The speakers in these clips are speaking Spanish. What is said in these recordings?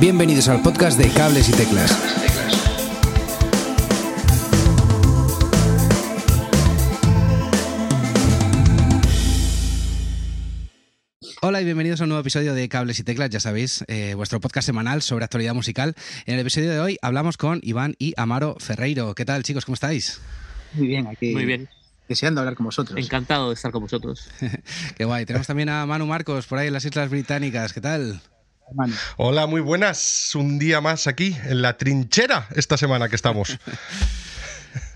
Bienvenidos al podcast de Cables y Teclas. Hola y bienvenidos a un nuevo episodio de Cables y Teclas, ya sabéis, eh, vuestro podcast semanal sobre actualidad musical. En el episodio de hoy hablamos con Iván y Amaro Ferreiro. ¿Qué tal chicos? ¿Cómo estáis? Muy bien, aquí. Muy bien. Deseando hablar con vosotros. Encantado de estar con vosotros. Qué guay. Tenemos también a Manu Marcos por ahí en las Islas Británicas. ¿Qué tal? Hermano. Hola, muy buenas. Un día más aquí en la trinchera esta semana que estamos.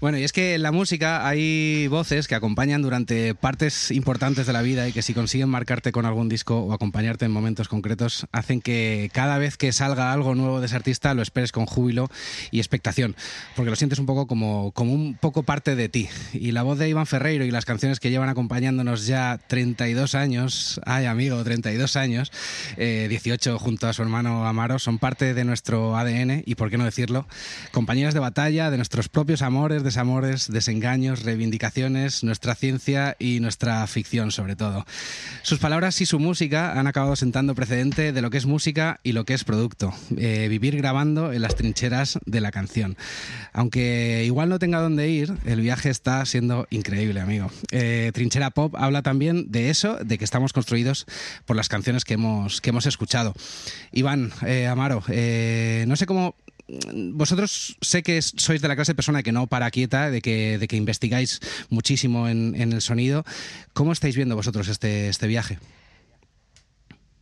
Bueno, y es que en la música hay voces que acompañan durante partes importantes de la vida y que si consiguen marcarte con algún disco o acompañarte en momentos concretos, hacen que cada vez que salga algo nuevo de ese artista lo esperes con júbilo y expectación, porque lo sientes un poco como, como un poco parte de ti. Y la voz de Iván Ferreiro y las canciones que llevan acompañándonos ya 32 años, ay amigo, 32 años, eh, 18 junto a su hermano Amaro, son parte de nuestro ADN y, por qué no decirlo, compañeras de batalla, de nuestros propios amores, desamores, desengaños, reivindicaciones, nuestra ciencia y nuestra ficción sobre todo. Sus palabras y su música han acabado sentando precedente de lo que es música y lo que es producto. Eh, vivir grabando en las trincheras de la canción. Aunque igual no tenga dónde ir, el viaje está siendo increíble, amigo. Eh, Trinchera Pop habla también de eso, de que estamos construidos por las canciones que hemos, que hemos escuchado. Iván, eh, Amaro, no sé cómo vosotros sé que sois de la clase de persona que no para quieta, de que, de que investigáis muchísimo en, el sonido. ¿Cómo estáis viendo vosotros este, este viaje?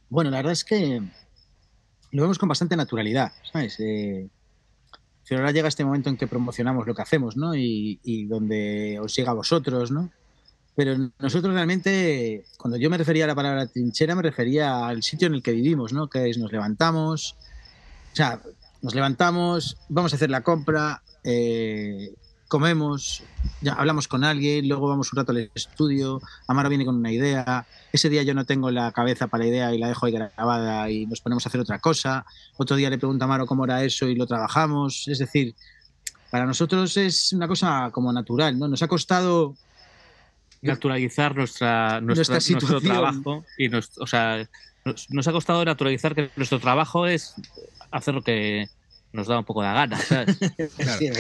Bueno, la verdad es que lo vemos con bastante naturalidad, ¿sabes? Eh, ahora llega este momento en que promocionamos lo que hacemos, ¿no? Y, y, donde os llega a vosotros, ¿no? Pero nosotros realmente, cuando yo me refería a la palabra trinchera, me refería al sitio en el que vivimos, ¿no? Que es nos levantamos, o sea, nos levantamos, vamos a hacer la compra, eh, comemos, ya hablamos con alguien, luego vamos un rato al estudio, Amaro viene con una idea, ese día yo no tengo la cabeza para la idea y la dejo ahí grabada y nos ponemos a hacer otra cosa, otro día le pregunto a Amaro cómo era eso y lo trabajamos, es decir, para nosotros es una cosa como natural, ¿no? Nos ha costado naturalizar nuestra, nuestra, nuestra situación. nuestro trabajo y nos, o sea, nos, nos, ha costado naturalizar que nuestro trabajo es hacer lo que nos da un poco de gana, ¿sabes? Claro. Sí,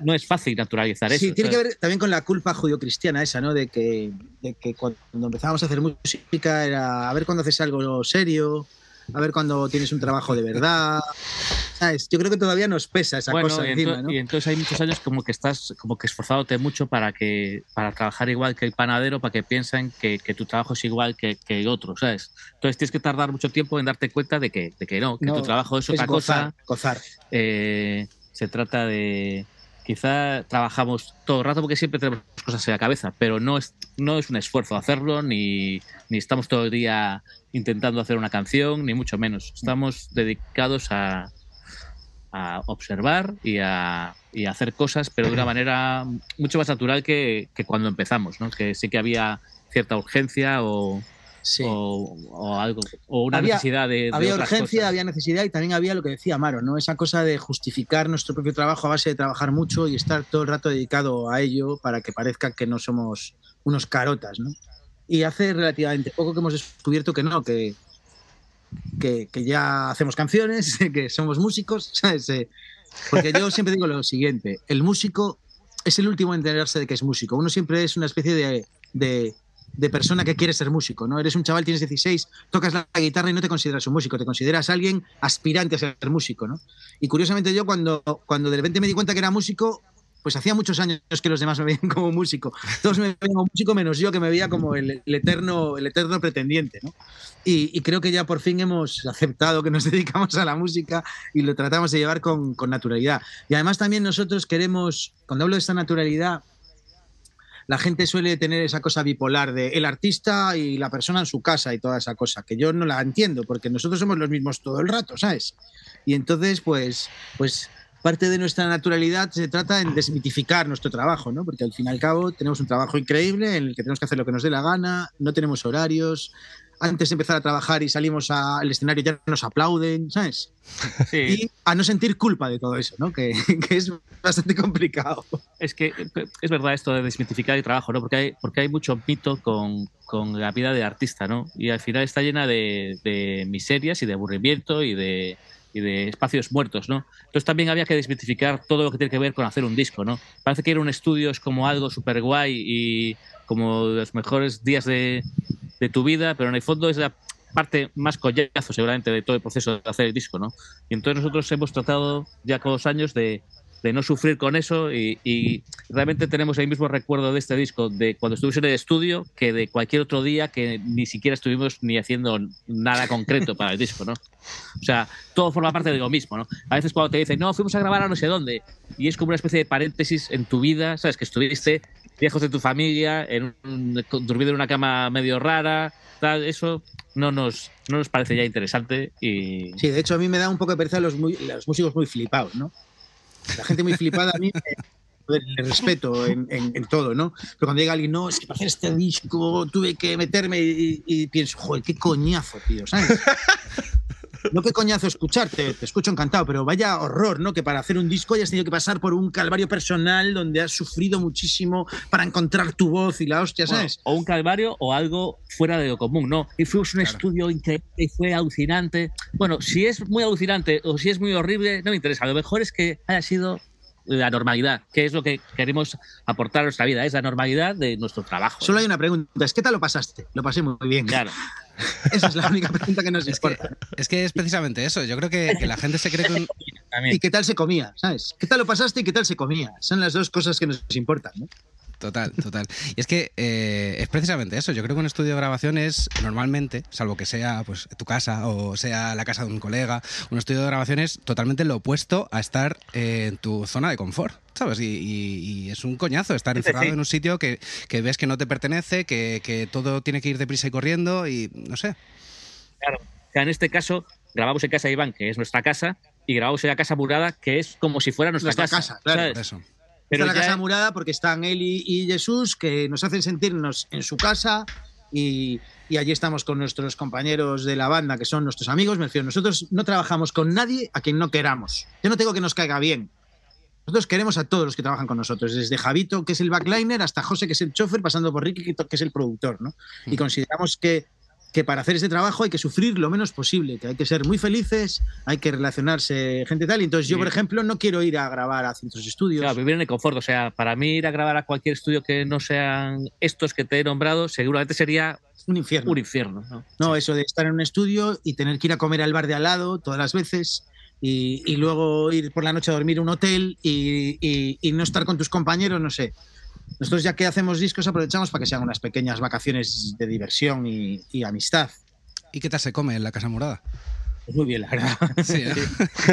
no es fácil naturalizar sí, eso. tiene ¿sabes? que ver también con la culpa judio-cristiana esa, ¿no? De que, de que cuando empezábamos a hacer música era a ver cuándo haces algo serio, a ver cuando tienes un trabajo de verdad. ¿Sabes? Yo creo que todavía nos pesa esa bueno, cosa y encima, ¿no? Y entonces hay muchos años como que estás como que esforzándote mucho para que para trabajar igual que el panadero, para que piensen que, que tu trabajo es igual que, que el otro, ¿sabes? Entonces tienes que tardar mucho tiempo en darte cuenta de que, de que no, que No, tu trabajo es es otra gozar, cosa. gozar. Eh, se trata de quizá trabajamos todo el rato porque siempre tenemos cosas en la cabeza, pero no es, no es un esfuerzo hacerlo, ni, ni estamos todo el día intentando hacer una canción, ni mucho menos. Estamos dedicados a, a observar y a, y a hacer cosas, pero de una manera mucho más natural que, que cuando empezamos, ¿no? que sí que había cierta urgencia o, Sí. o, o algo, o una Había- necesidad de, de había otras urgencia, cosas. había necesidad y también había lo que decía Amaro, ¿no? Esa cosa de justificar nuestro propio trabajo a base de trabajar mucho y estar todo el rato dedicado a ello para que parezca que no somos unos carotas, ¿no? Y hace relativamente poco que hemos descubierto que no, que, que, ya hacemos canciones, que somos músicos, ¿sabes? Eh, Porque yo siempre digo lo siguiente, el músico es el último en enterarse de que es músico. Uno siempre es una especie de, de, de persona que quiere ser músico, ¿no? Eres un chaval, tienes 16, tocas la guitarra y no te consideras un músico, te consideras alguien aspirante a ser músico, ¿no? Y curiosamente yo cuando, cuando de repente me di cuenta que era músico, pues hacía muchos años que los demás me veían como músico. Todos me veían como músico menos yo que me veía como el, eterno, el eterno pretendiente, ¿no? Y, creo que ya por fin hemos aceptado que nos dedicamos a la música y lo tratamos de llevar con, con naturalidad. Y además también nosotros queremos, cuando hablo de esta naturalidad, la gente suele tener esa cosa bipolar de el artista y la persona en su casa y toda esa cosa, que yo no la entiendo, porque nosotros somos los mismos todo el rato, ¿sabes? Y entonces, pues, pues parte de nuestra naturalidad se trata en desmitificar nuestro trabajo, ¿no? Porque al fin y al cabo tenemos un trabajo increíble en el que tenemos que hacer lo que nos dé la gana, no tenemos horarios, antes de empezar a trabajar y salimos al escenario ya nos aplauden, ¿sabes? Sí. Y a no sentir culpa de todo eso, ¿no? Que, que, es bastante complicado. Es que es verdad esto de desmitificar el trabajo, ¿no? Porque hay, porque hay mucho mito con, con la vida de artista, ¿no? Y al final está llena de, de miserias y de aburrimiento y de, de espacios muertos, ¿no? Entonces también había que desmitificar todo lo que tiene que ver con hacer un disco, ¿no? Parece que ir a un estudio es como algo súper guay y como los mejores días de, de tu vida, pero en el fondo es la parte más collazo seguramente de todo el proceso de hacer el disco, ¿no? Y entonces nosotros hemos tratado ya con los años de, no sufrir con eso y, realmente tenemos el mismo recuerdo de este disco de cuando estuvimos en el estudio que de cualquier otro día que ni siquiera estuvimos ni haciendo nada concreto para el disco, ¿no? O sea, todo forma parte de lo mismo, ¿no? A veces cuando te dicen, no, fuimos a grabar a no sé dónde, y es como una especie de paréntesis en tu vida, ¿sabes? Que estuviste viejos de tu familia, en un, dormido en una cama medio rara, tal, eso no nos, no nos parece ya interesante y... Sí, de hecho a mí me da un poco de pereza los, los músicos muy flipados, ¿no? La gente muy flipada a mí le respeto en, todo, ¿no? Pero cuando llega alguien, no, es que para hacer este disco tuve que meterme y, y pienso, joder, qué coñazo, tío, ¿sabes? No qué coñazo escucharte, te escucho encantado, pero vaya horror, ¿no? Que para hacer un disco hayas tenido que pasar por un calvario personal donde has sufrido muchísimo para encontrar tu voz y la hostia, ¿sabes? Bueno, o un calvario o algo fuera de lo común, ¿no? Y fuimos un claro. estudio increíble y fue alucinante. Bueno, si es muy alucinante o si es muy horrible, no me interesa. Lo mejor es que haya sido la normalidad, que es lo que queremos aportar a nuestra vida, es la normalidad de nuestro trabajo. Solo hay una pregunta, es ¿qué tal lo pasaste? Lo pasé muy bien. Claro. Esa es la única pregunta que nos es importa. Que, es que es precisamente eso. Yo creo que, que la gente se cree que un... ¿Y qué tal se comía? ¿Sabes? ¿Qué tal lo pasaste y qué tal se comía? Son las dos cosas que nos importan, ¿no? Total, total. Y es que eh, es precisamente eso. Yo creo que un estudio de grabación es normalmente, salvo que sea pues tu casa o sea la casa de un colega, un estudio de grabación es totalmente lo opuesto a estar eh, en tu zona de confort. ¿Sabes? Y, y, y, es un coñazo estar encerrado sí, en un sitio que, que, ves que no te pertenece, que, que, todo tiene que ir deprisa y corriendo y no sé. Claro, o sea, en este caso grabamos en casa de Iván, que es nuestra casa, y grabamos en la casa murada, que es como si fuera nuestra, nuestra casa. casa claro. Por eso. Pero Está la casa murada porque están él y, y, Jesús que nos hacen sentirnos en su casa y, y, allí estamos con nuestros compañeros de la banda que son nuestros amigos. Me refiero, nosotros no trabajamos con nadie a quien no queramos. Yo no tengo que nos caiga bien. Nosotros queremos a todos los que trabajan con nosotros, desde Javito, que es el backliner, hasta José, que es el chofer, pasando por Ricky, que es el productor. ¿no? Y consideramos que que para hacer ese trabajo hay que sufrir lo menos posible, que hay que ser muy felices, hay que relacionarse gente tal. Y entonces yo, por ejemplo, no quiero ir a grabar a centros de estudios. Claro, vivir en el confort. O sea, para mí ir a grabar a cualquier estudio que no sean estos que te he nombrado, seguramente sería un infierno. Un infierno, ¿no? No, sí. eso de estar en un estudio y tener que ir a comer al bar de al lado todas las veces. Y, y luego ir por la noche a dormir a un hotel y, y, y no estar con tus compañeros, no sé. Nosotros ya que hacemos discos aprovechamos para que sean unas pequeñas vacaciones de diversión y, y amistad. ¿Y qué tal se come en la Casa Murada? Pues muy bien, la verdad. Sí, ¿no?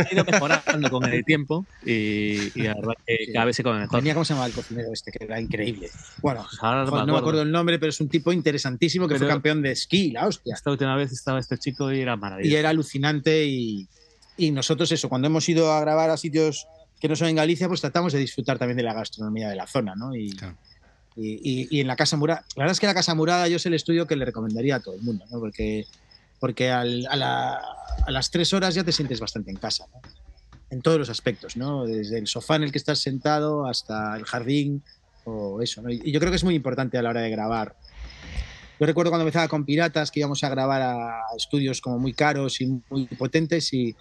Ha ido mejorando con el tiempo y, y la verdad que cada vez se come mejor. Tenía cómo se llamaba el cocinero este, que era increíble. Bueno, Ahora no, me no me acuerdo el nombre, pero es un tipo interesantísimo que Pero- fue campeón de esquí, la hostia. Esta última vez estaba este chico y era Y maravilloso. era alucinante y, y nosotros eso, cuando hemos ido a grabar a sitios que no son en Galicia, pues tratamos de disfrutar también de la gastronomía de la zona, ¿no? Y, Claro. y, y- y en la Casa Murada, la verdad es que la Casa Murada yo es el estudio que le recomendaría a todo el mundo, ¿no? Porque, porque al- a, la- a las tres horas ya te sientes bastante en casa, ¿no? En todos los aspectos, ¿no? Desde el sofá en el que estás sentado hasta el jardín o eso, ¿no? Y y yo creo que es muy importante a la hora de grabar. Yo recuerdo cuando empezaba con Piratas que íbamos a grabar a estudios como muy caros y muy potentes y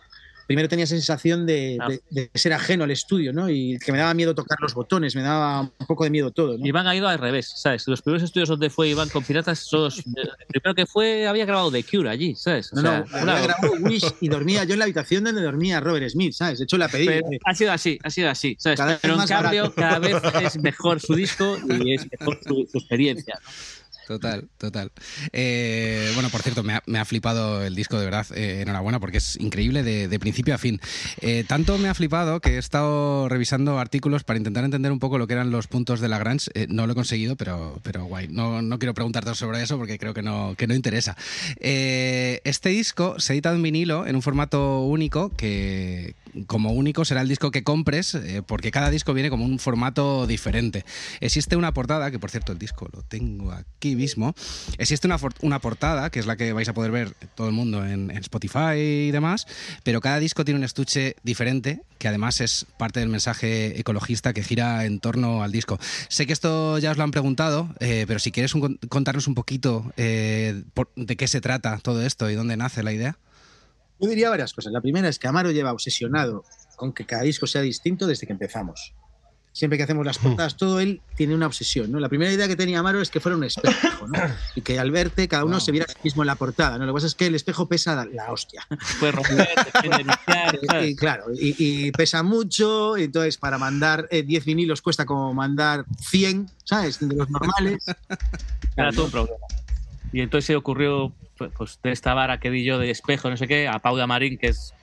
primero tenía esa sensación de, Ah. de- de ser ajeno al estudio, ¿no? Y que me daba miedo tocar los botones, me daba un poco de miedo todo, ¿no? Iván ha ido al revés, ¿sabes? Los primeros estudios donde fue Iván con Piratas, son los- el primero que fue había grabado The Cure allí, ¿sabes? O No, sea, no, una- había grabado Wish y dormía yo en la habitación donde dormía Robert Smith, ¿sabes? De hecho, la pedí. Pero ha sido así, ha sido así, ¿sabes? Cada Pero en cambio, barato. cada vez es mejor su disco y es mejor su, su experiencia. ¿no? Total, total. Eh, bueno, por cierto, me ha, flipado el disco de verdad. Eh, enhorabuena, porque es increíble de, principio a fin. Eh, tanto me ha flipado que he estado revisando artículos para intentar entender un poco lo que eran los puntos de Lagrange. No lo he conseguido, pero, pero guay. No, no quiero preguntarte sobre eso porque creo que no, que no interesa. Este disco se edita en vinilo en un formato único que, como único, será el disco que compres, porque cada disco viene como un formato diferente. Existe una portada, que por cierto el disco lo tengo aquí Existe una, una portada, que es la que vais a poder ver todo el mundo en, Spotify y demás, pero cada disco tiene un estuche diferente, que además es parte del mensaje ecologista que gira en torno al disco. Sé que esto ya os lo han preguntado, eh, pero si quieres contarnos un poquito eh, de qué se trata todo esto y dónde nace la idea. Yo diría varias cosas. La primera es que Amaro lleva obsesionado con que cada disco sea distinto desde que empezamos siempre que hacemos las hmm. portadas, todo él tiene una obsesión, ¿no? La primera idea que tenía Amaro es que fuera un espejo, ¿no? Y que al verte cada uno se viera a sí mismo en la portada, ¿no? Lo que pasa es que el espejo pesa la, hostia. Puede romper, y, claro, y, pesa mucho, y entonces para mandar 10 eh, vinilos cuesta como mandar 100, ¿sabes? De los normales. Era todo un problema. Y entonces se ocurrió, pues, de esta vara que di yo de espejo, no sé qué, a Paula Marín, que es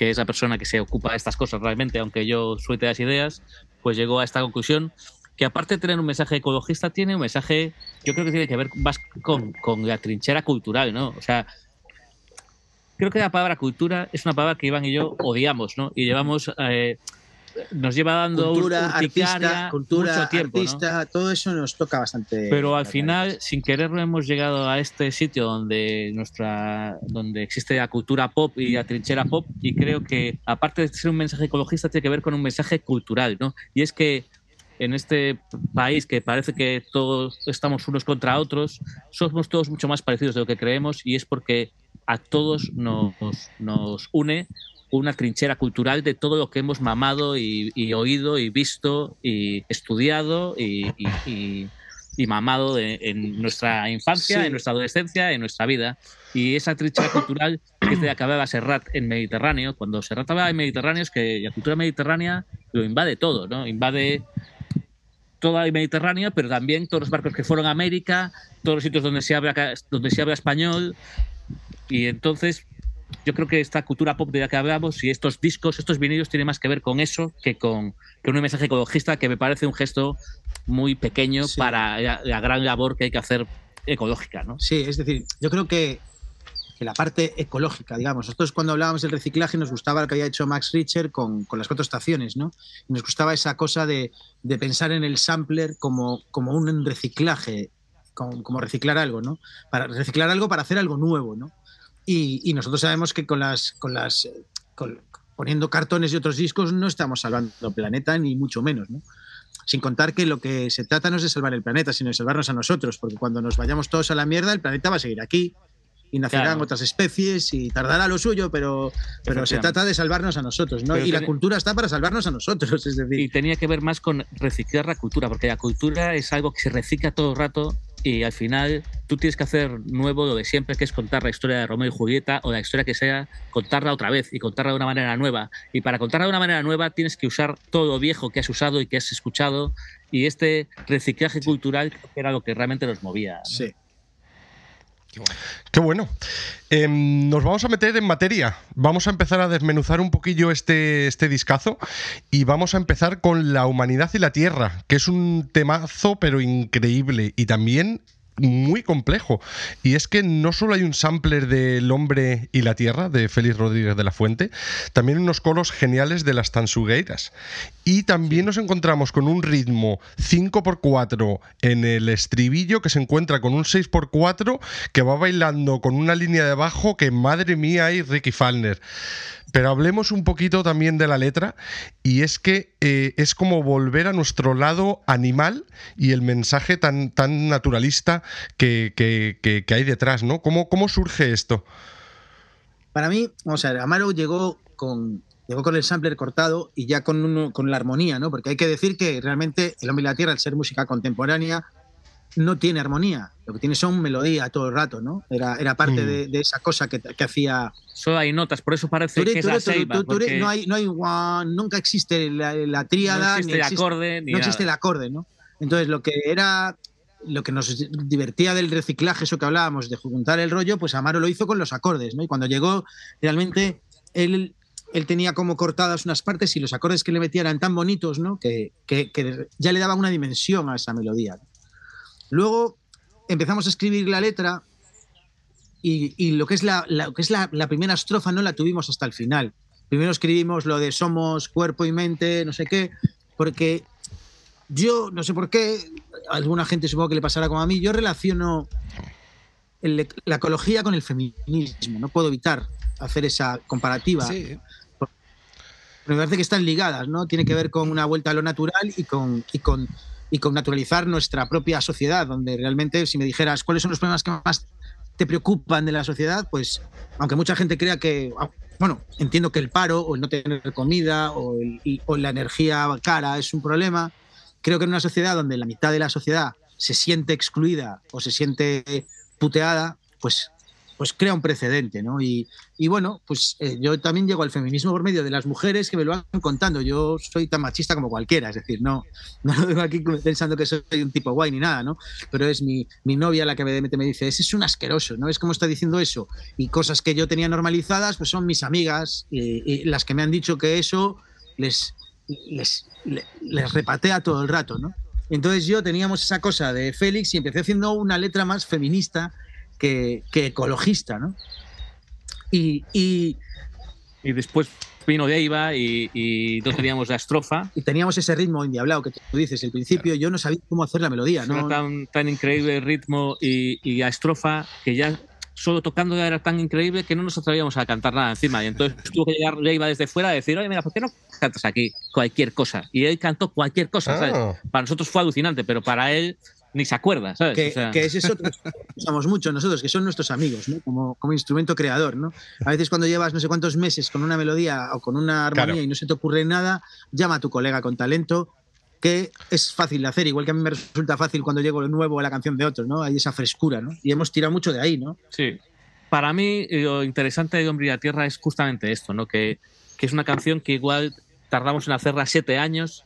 que es la persona que se ocupa de estas cosas realmente, aunque yo suelte las ideas, pues llegó a esta conclusión que aparte de tener un mensaje ecologista, tiene un mensaje, yo creo que tiene que ver más con, la trinchera cultural, ¿no? O sea, creo que la palabra cultura es una palabra que Iván y yo odiamos, ¿no? Y llevamos eh, nos lleva dando cultura, artista, cultura, mucho tiempo, artista, todo eso nos toca bastante. Pero al final, sin quererlo, hemos llegado a este sitio donde nuestra, donde existe la cultura pop y la trinchera pop, y creo que aparte de ser un mensaje ecologista, tiene que ver con un mensaje cultural, ¿no? Y es que en este país que parece que todos estamos unos contra otros, somos todos mucho más parecidos de lo que creemos, y es porque a todos nos, nos une una trinchera cultural de todo lo que hemos mamado y, oído y visto y estudiado y, mamado en nuestra infancia, en nuestra adolescencia, en nuestra vida. Y esa trinchera cultural que es de la que hablaba Serrat en Mediterráneo, cuando Serrat hablaba en Mediterráneo es que la cultura mediterránea lo invade todo, ¿no? Invade toda el Mediterráneo, pero también todos los barcos que fueron a América, todos los sitios donde se habla, donde se habla español. Y entonces yo creo que esta cultura pop de la que hablamos y estos discos, estos vinilos tienen más que ver con eso que con, un mensaje ecologista que me parece un gesto muy pequeño para la, gran labor que hay que hacer ecológica, ¿no? Sí, es decir, yo creo que, la parte ecológica, digamos, nosotros cuando hablábamos del reciclaje nos gustaba lo que había hecho Max Richter con, las cuatro estaciones, ¿no? Y nos gustaba esa cosa de, pensar en el sampler como, como un reciclaje, como, como reciclar algo, ¿no? Para reciclar algo para hacer algo nuevo, ¿no? Y, nosotros sabemos que con las, con las poniendo cartones y otros discos no estamos salvando el planeta, ni mucho menos, ¿no? Sin contar que lo que se trata no es de salvar el planeta, sino de salvarnos a nosotros, porque cuando nos vayamos todos a la mierda, el planeta va a seguir aquí y nacerán otras especies y tardará lo suyo, pero, pero se trata de salvarnos a nosotros, ¿no? y la cultura está para salvarnos a nosotros, es decir. Y tenía que ver más con reciclar la cultura, porque la cultura es algo que se recicla todo el rato y al final tú tienes que hacer nuevo lo de siempre, que es contar la historia de Romeo y Julieta o la historia que sea, contarla otra vez y contarla de una manera nueva. Y para contarla de una manera nueva tienes que usar todo lo viejo que has usado y que has escuchado y este reciclaje cultural era lo que realmente nos movía. Sí. Qué bueno. Em, nos vamos a meter en materia. Vamos a empezar a desmenuzar un poquillo este, este discazo y vamos a empezar con la humanidad y la tierra, que es un temazo pero increíble y también muy complejo. Y es que no solo hay un sampler del hombre y la tierra de Félix Rodríguez de la Fuente, también unos coros geniales de las Tansugueiras. Y también nos encontramos con un ritmo 5x4 en el estribillo que se encuentra con un 6x4 que va bailando con una línea de bajo que madre mía hay Ricky Falner. Pero hablemos un poquito también de la letra y es que eh, es como volver a nuestro lado animal y el mensaje tan, tan naturalista que, hay detrás, ¿no? ¿Cómo, ¿Cómo surge esto? Para mí, o sea, Amaro llegó con, llegó con el sampler cortado y ya con, con la armonía, ¿no? Porque hay que decir que realmente El hombre y la tierra, al ser música contemporánea, no tiene armonía, lo que tiene son melodía todo el rato, ¿no? Era, era parte mm. de, esa cosa que, que, hacía. Solo hay notas, por eso parece que es la no hay, no hay nunca existe la, la tríada, no existe, el acorde, no existe el acorde, ¿no? Entonces lo que era lo que nos divertía del reciclaje, eso que hablábamos, de juntar el rollo, pues Amaro lo hizo con los acordes, ¿no? Y cuando llegó, realmente él, él tenía como cortadas unas partes y los acordes que le metía eran tan bonitos, ¿no? Que, que, que ya le daban una dimensión a esa melodía. Luego empezamos a escribir la letra y, lo que es, la, que es la, primera estrofa no la tuvimos hasta el final. Primero escribimos lo de somos cuerpo y mente, no sé qué, porque yo, no sé por qué, alguna gente supongo que le pasará como a mí, yo relaciono la ecología con el feminismo, no puedo evitar hacer esa comparativa. Sí. me parece que están ligadas, ¿no? Tiene que ver con una vuelta a lo natural y con, y con y con naturalizar nuestra propia sociedad, donde realmente si me dijeras cuáles son los problemas que más te preocupan de la sociedad, pues aunque mucha gente crea que, ah, bueno, entiendo que el paro o el no tener comida o, o la energía cara es un problema, creo que en una sociedad donde la mitad de la sociedad se siente excluida o se siente puteada, pues pues crea un precedente, ¿no? Y, bueno, pues eh, yo también llego al feminismo por medio de las mujeres que me lo van contando. Yo soy tan machista como cualquiera, es decir, no, no lo digo aquí pensando que soy un tipo guay ni nada, ¿no? Pero es mi, novia la que me, me dice, ese es un asqueroso, ¿no? Es como está diciendo eso. Y cosas que yo tenía normalizadas, pues son mis amigas y, las que me han dicho que eso les, les, les repatea todo el rato, ¿no? Entonces yo teníamos esa cosa de Félix y empecé haciendo una letra más feminista que, ecologista, ¿no? Y, y, después vino Deiva y, y no teníamos la estrofa. Y teníamos ese ritmo indiablado que tú dices. Al principio yo no sabía cómo hacer la melodía. ¿no? Era tan, tan increíble el ritmo y, y la estrofa que ya solo tocando ya era tan increíble que no nos atrevíamos a cantar nada encima. Y entonces tuvo que llegar Leiva desde fuera a decir, oye, mira, ¿por qué no cantas aquí cualquier cosa? Y él cantó cualquier cosa, ¿sabes? Ah. Para nosotros fue alucinante, pero para él ni se acuerda, ¿sabes? Que, es eso que usamos mucho nosotros, que son nuestros amigos, ¿no? Como, como, instrumento creador, ¿no? A veces cuando llevas no sé cuántos meses con una melodía o con una armonía y no se te ocurre nada, llama a tu colega con talento, que es fácil de hacer, igual que a mí me resulta fácil cuando llego nuevo a la canción de otros, ¿no? Hay esa frescura, ¿no? Y hemos tirado mucho de ahí, ¿no? Sí. Para mí, lo interesante de Hombre y la Tierra es justamente esto, ¿no? Que, que es una canción que igual tardamos en hacerla siete años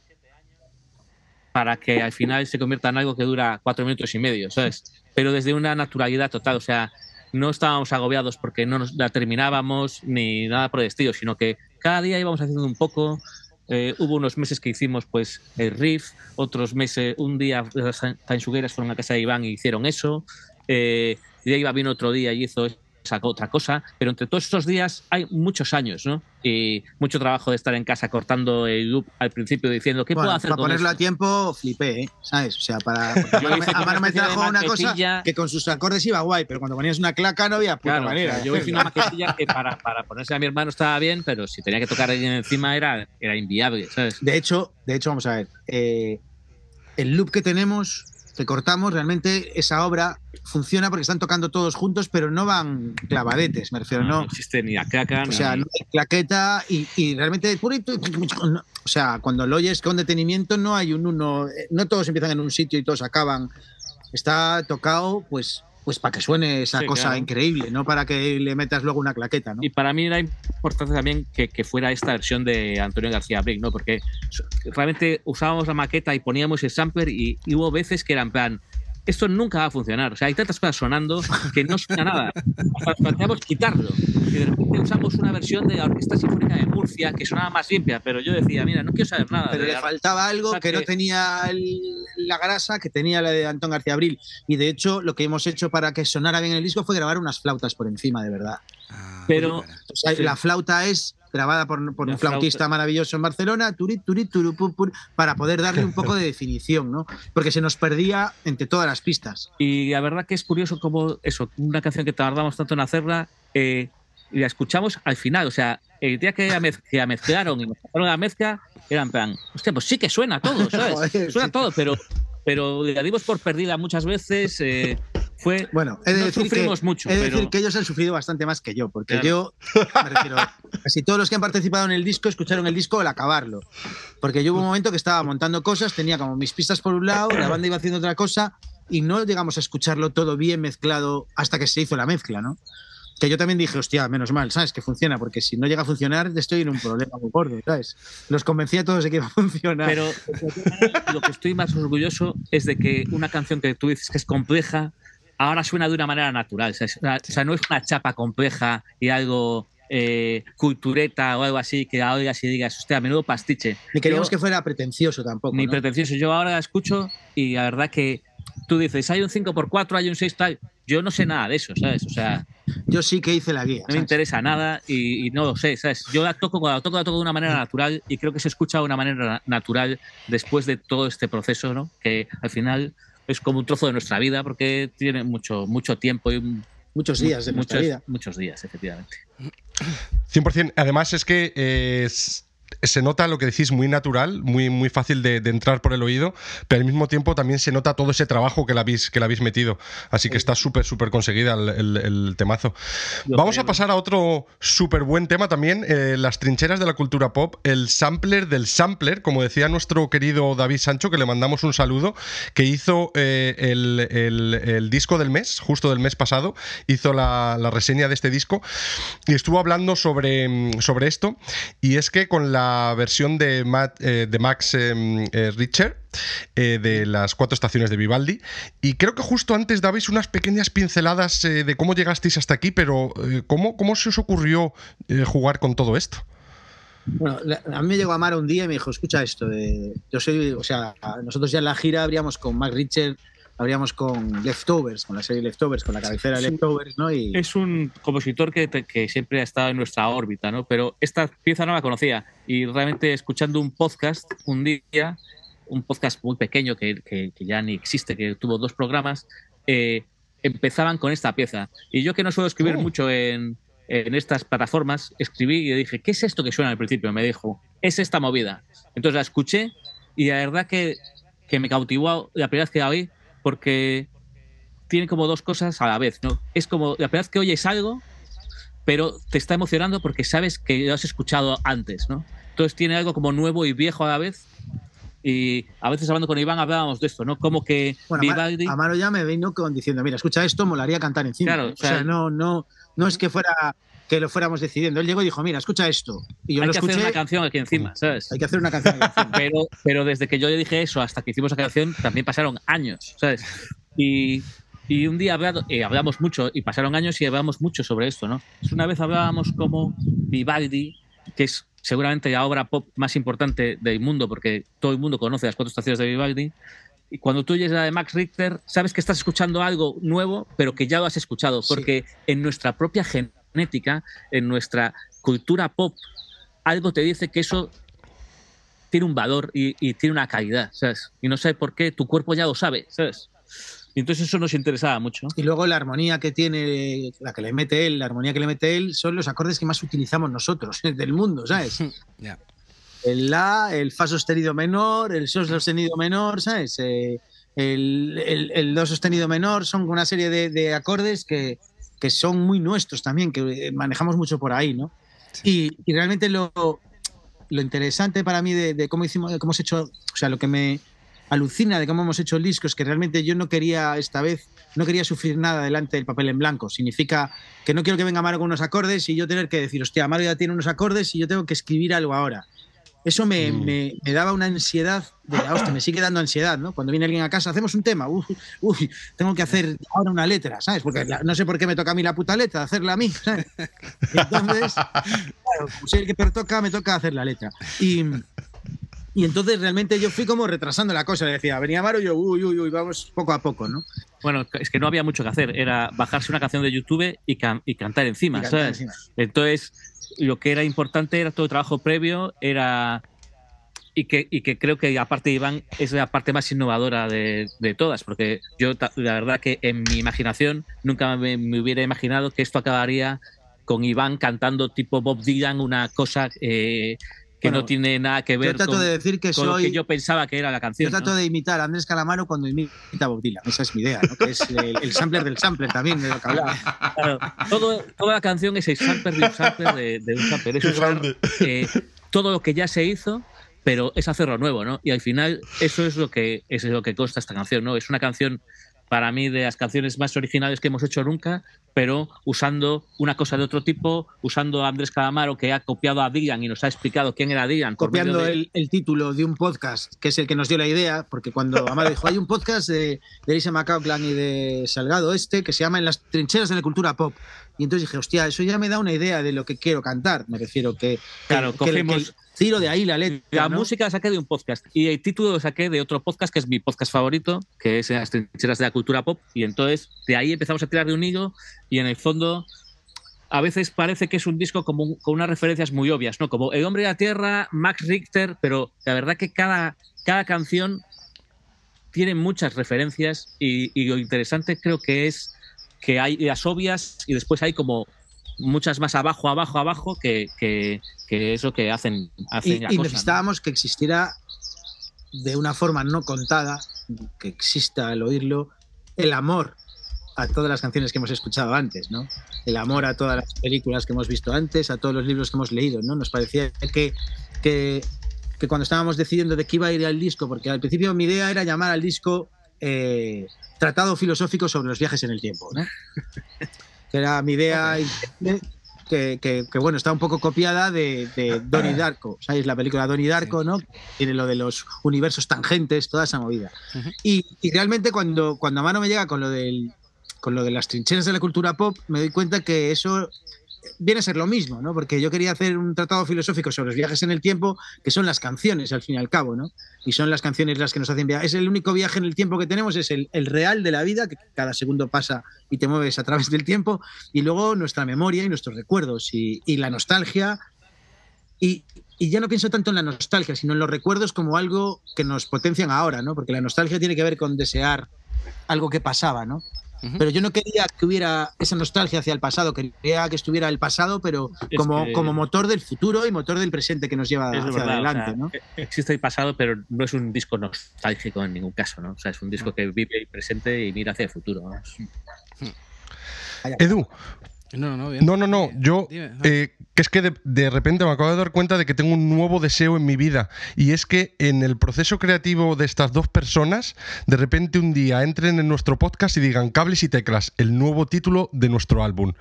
para que al final se convierta en algo que dura cuatro minutos y medio, ¿sabes? Pero desde una naturalidad total, o sea, no estábamos agobiados porque no nos la terminábamos ni nada por el estilo, sino que cada día íbamos haciendo un poco. Eh, hubo unos meses que hicimos pues el riff, otros meses, un día las Tansugueras fueron a casa de Iván y hicieron eso. Eh, y de ahí vino otro día y hizo sacó otra cosa, pero entre todos estos días hay muchos años, ¿no? Y mucho trabajo de estar en casa cortando el loop al principio diciendo, ¿qué puedo hacer Para ponerlo a tiempo, flipé, ¿eh? ¿sabes? O sea, para. Amaro me trajo una cosa que con sus acordes iba guay, pero cuando ponías una claca no había puta manera. yo hice una maquetilla que para, para, ponerse a mi hermano estaba bien, pero si tenía que tocar alguien encima era, era inviable, ¿sabes? De hecho, de hecho, vamos a ver. Eh, el loop que tenemos que cortamos, realmente esa obra funciona porque están tocando todos juntos, pero no van clavadetes, me refiero, no. No existe ni claca, O sea, no hay claqueta y, y, realmente. O sea, cuando lo oyes con detenimiento, no hay un uno. No todos empiezan en un sitio y todos acaban. Está tocado, pues pues para que suene esa cosa increíble, no para que le metas luego una claqueta. ¿no? Y para mí era importante también que, que fuera esta versión de Antonio García Brick, ¿no? porque realmente usábamos la maqueta y poníamos el sampler y, y hubo veces que eran plan, esto nunca va a funcionar. O sea, hay tantas cosas sonando que no suena nada. Planteamos quitarlo. Y de repente usamos una versión de la Orquesta Sinfónica de Murcia que sonaba más limpia, pero yo decía, mira, no quiero saber nada. Pero le faltaba algo que, no tenía la grasa que tenía la de Antón García Abril. Y de hecho, lo que hemos hecho para que sonara bien el disco fue grabar unas flautas por encima, de verdad. Ah, pero o sea, la flauta es grabada por, un flautista maravilloso en Barcelona, turit, turit, para poder darle un poco de definición, ¿no? Porque se nos perdía entre todas las pistas. Y la verdad que es curioso como eso, una canción que tardamos tanto en hacerla, eh, la escuchamos al final, o sea, el día que la, mezclaron y pasaron la mezcla, eran plan, hostia, pues sí que suena todo, ¿sabes? suena todo, pero, pero la dimos por perdida muchas veces. Eh, fue. Bueno, he de decir, que, mucho, he de decir que ellos han sufrido bastante más que yo, porque yo, me refiero, casi todos los que han participado en el disco escucharon el disco al acabarlo. Porque yo hubo un momento que estaba montando cosas, tenía como mis pistas por un lado, la banda iba haciendo otra cosa, y no llegamos a escucharlo todo bien mezclado hasta que se hizo la mezcla, ¿no? Que yo también dije, hostia, menos mal, ¿sabes? Que funciona, porque si no llega a funcionar, estoy en un problema muy gordo, ¿sabes? Los convencí a todos de que iba a funcionar. Pero lo que estoy más orgulloso es de que una canción que tú dices que es compleja, ahora suena de una manera natural. O sea, no es una chapa compleja y algo eh, cultureta o algo así que oigas y digas, hostia, menudo pastiche. Ni queríamos que fuera pretencioso tampoco. Ni pretencioso. Yo ahora la escucho y la verdad que tú dices, hay un 5x4, hay un 6 tal. Yo no sé nada de eso, ¿sabes? O sea. Yo sí que hice la guía. No me interesa nada y, no lo sé, ¿sabes? Yo la toco, la toco, la toco de una manera natural y creo que se escucha de una manera natural después de todo este proceso, ¿no? Que al final es como un trozo de nuestra vida porque tiene mucho, mucho tiempo y muchos días de muchos, Muchos días, efectivamente. 100%. Además es que se nota lo que decís muy natural, muy, muy fácil de, entrar por el oído, pero al mismo tiempo también se nota todo ese trabajo que le habéis, que habéis metido. Así que está súper, súper conseguida el, temazo. Vamos a pasar a otro súper buen tema también, eh, las trincheras de la cultura pop, el sampler del sampler, como decía nuestro querido David Sancho, que le mandamos un saludo, que hizo eh, el, disco del mes, justo del mes pasado, hizo la, reseña de este disco y estuvo hablando sobre, sobre esto. Y es que con la versión de, eh, Max em, eh, Richter, de las cuatro estaciones de Vivaldi. Y creo que justo antes dabais unas pequeñas pinceladas de cómo llegasteis hasta aquí, pero ¿cómo, ¿cómo se os ocurrió jugar con todo esto? Bueno, a mí me llegó Amara un día y me dijo, escucha esto, yo soy, o sea, nosotros ya en la gira habríamos con Max Richard, habríamos con Leftovers, con la serie Leftovers, con la cabecera Leftovers, ¿no? Y... Es un compositor que, que, siempre ha estado en nuestra órbita, ¿no? Pero esta pieza no la conocía y realmente escuchando un podcast un día, un podcast muy pequeño que, que ya ni existe, que tuvo dos programas, eh, empezaban con esta pieza. Y yo que no suelo escribir oh. mucho en, en estas plataformas, escribí y dije, ¿qué es esto que suena al principio? Me dijo, es esta movida. Entonces la escuché y la verdad que, que me cautivó la primera vez que la oí porque tiene como dos cosas a la vez, ¿no? Es como la vez que oyes algo, pero te está emocionando porque sabes que lo has escuchado antes, ¿no? Entonces tiene algo como nuevo y viejo a la vez. Y a veces hablando con Iván hablábamos de esto, ¿no? Como que bueno, Amaro ya me vino con diciendo, mira, escucha esto, molaría cantar encima. Claro, o sea, no, no, no es que fuera que lo fuéramos decidiendo. Él llegó y dijo, mira, escucha esto. Y yo Hay que hacer una canción aquí encima, ¿sabes? Hay que hacer una canción aquí encima. pero, pero desde que yo le dije eso hasta que hicimos la canción, también pasaron años, ¿sabes? Y, y un día hablado, eh, hablamos mucho, y pasaron años y hablamos mucho sobre esto, ¿no? Una vez hablábamos como Vivaldi, que es seguramente la obra pop más importante del mundo, porque todo el mundo conoce las cuatro estaciones de Vivaldi, y cuando tú llegas a de Max Richter, sabes que estás escuchando algo nuevo, pero que ya lo has escuchado, porque en nuestra propia genética, en nuestra cultura pop, algo te dice que eso tiene un valor y, tiene una calidad, ¿sabes? Y no sé por qué, tu cuerpo ya lo sabe, ¿sabes? Y entonces eso nos interesaba mucho. Y luego la armonía que tiene, la que le mete él, la armonía que le mete él, son los acordes que más utilizamos nosotros del mundo, ¿sabes? Ya el La, el Fa sostenido menor, el Sol sostenido menor, ¿sabes? Eh, el, Do sostenido menor, son una serie de, acordes que, son muy nuestros también, que manejamos mucho por ahí, ¿no? Y, realmente lo, lo, interesante para mí de, cómo hicimos, de cómo hemos hecho, o sea, lo que me alucina de cómo hemos hecho el disco es que realmente yo no quería esta vez, no quería sufrir nada delante del papel en blanco. Significa que no quiero que venga Maro con unos acordes y yo tener que decir, hostia, Maro ya tiene unos acordes y yo tengo que escribir algo ahora. Eso me, mm. me, me, daba una ansiedad de la hostia, me sigue dando ansiedad, ¿no? Cuando viene alguien a casa, hacemos un tema, uy, uy tengo que hacer ahora una letra, ¿sabes? Porque no sé por qué me toca a mí la puta letra, hacerla a mí, ¿sabes? Entonces, claro, si el que pertoca, me toca hacer la letra. Y, y entonces realmente yo fui como retrasando la cosa, decía, venía Maro y yo, uy, uy, uy, vamos poco a poco, ¿no? Bueno, es que no había mucho que hacer, era bajarse una canción de YouTube y, y cantar encima, ¿sabes? Entonces lo que era importante era todo el trabajo previo, era y que, y que creo que aparte de Iván es la parte más innovadora de, de todas, porque yo la verdad que en mi imaginación nunca me, hubiera imaginado que esto acabaría con Iván cantando tipo Bob Dylan una cosa eh, que no tiene nada que ver con, de decir que lo que yo pensaba que era la canción. Yo trato de imitar a Andrés Calamaro cuando imita a Bob Dylan, esa es mi idea, ¿no? que es el, sampler del sampler también de lo que hablaba. todo, toda la canción es el sampler de un sampler de, un sampler. Es eh, todo lo que ya se hizo pero es hacerlo nuevo, ¿no? Y al final eso es lo que es lo que consta esta canción, ¿no? Es una canción para mí de las canciones más originales que hemos hecho nunca, pero usando una cosa de otro tipo, usando a Andrés Calamaro que ha copiado a Dylan y nos ha explicado quién era Dylan. Copiando el, título de un podcast, que es el que nos dio la idea, porque cuando Amaro dijo, hay un podcast de, de Elisa McCauglan y de Salgado Este que se llama En las trincheras de la cultura pop. Y entonces dije, hostia, eso ya me da una idea de lo que quiero cantar. Me refiero que, claro, cogemos, Tiro de ahí la letra. La música la saqué de un podcast y el título lo saqué de otro podcast que es mi podcast favorito, que es Las trincheras de la cultura pop. Y entonces de ahí empezamos a tirar de un hilo y en el fondo a veces parece que es un disco como, con unas referencias muy obvias, ¿no? Como El hombre de la tierra, Max Richter, pero la verdad que cada, cada canción tiene muchas referencias y, y lo interesante creo que es que hay las obvias y después hay como muchas más abajo, abajo, abajo que, que, que eso que hacen, hacen Y, la y cosa, ¿no? necesitábamos que existiera de una forma no contada, que exista al oírlo, el amor a todas las canciones que hemos escuchado antes, ¿no? El amor a todas las películas que hemos visto antes, a todos los libros que hemos leído, ¿no? Nos parecía que, que, que cuando estábamos decidiendo de qué iba a ir al disco, porque al principio mi idea era llamar al disco eh, Tratado Filosófico sobre los viajes en el tiempo, ¿no? Que era mi idea que, que- que, bueno, está un poco copiada de, de Donnie Darko, ¿sabéis? La película Donnie Darko, ¿no? Tiene lo de los universos tangentes, toda esa movida. Y, y realmente cuando, cuando a mano me llega con lo, del, con lo de las trincheras de la cultura pop, me doy cuenta que eso viene a ser lo mismo, ¿no? Porque yo quería hacer un tratado filosófico sobre los viajes en el tiempo, que son las canciones, al fin y al cabo, ¿no? Y son las canciones las que nos hacen viajar. Es el único viaje en el tiempo que tenemos, es el, real de la vida, que cada segundo pasa y te mueves a través del tiempo, y luego nuestra memoria y nuestros recuerdos, y, y la nostalgia. Y, y ya no pienso tanto en la nostalgia, sino en los recuerdos como algo que nos potencian ahora, ¿no? Porque la nostalgia tiene que ver con desear algo que pasaba, ¿no? Pero yo no quería que hubiera esa nostalgia hacia el pasado, quería que estuviera el pasado, pero como, que- como motor del futuro y motor del presente que nos lleva Es hacia verdad, o adelante, sea, ¿no? Existe el pasado, pero no es un disco nostálgico en ningún caso, ¿no? O sea, es un disco que vive el presente y mira hacia el futuro. ¿no? Edu, No, no, no, bien. no, no, no. Yo, dime. Eh, que es que de, de repente me acabo de dar cuenta de que tengo un nuevo deseo en mi vida. Y es que en el proceso creativo de estas dos personas, de repente un día entren en nuestro podcast y digan Cables y Teclas, el nuevo título de nuestro álbum.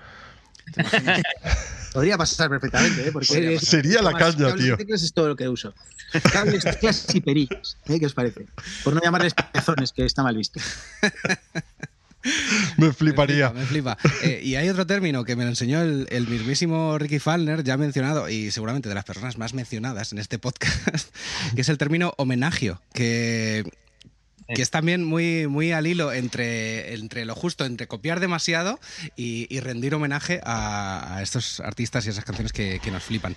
Podría pasar perfectamente, ¿eh? Porque pasar. Sería la más caña, cables y tío. teclas es todo lo que uso. Cables, teclas y perillas, ¿eh? ¿Qué os parece? Por no llamarles pezones, que está mal visto. Me fliparía. Me flipa. Eh, y hay otro término que me lo enseñó el, mismísimo Ricky Fallner, ya mencionado, y seguramente de las personas más mencionadas en este podcast, que es el término homenagio, que, que es también muy, muy al hilo entre, entre lo justo, entre copiar demasiado y, rendir homenaje a, a estos artistas y esas canciones que, nos flipan.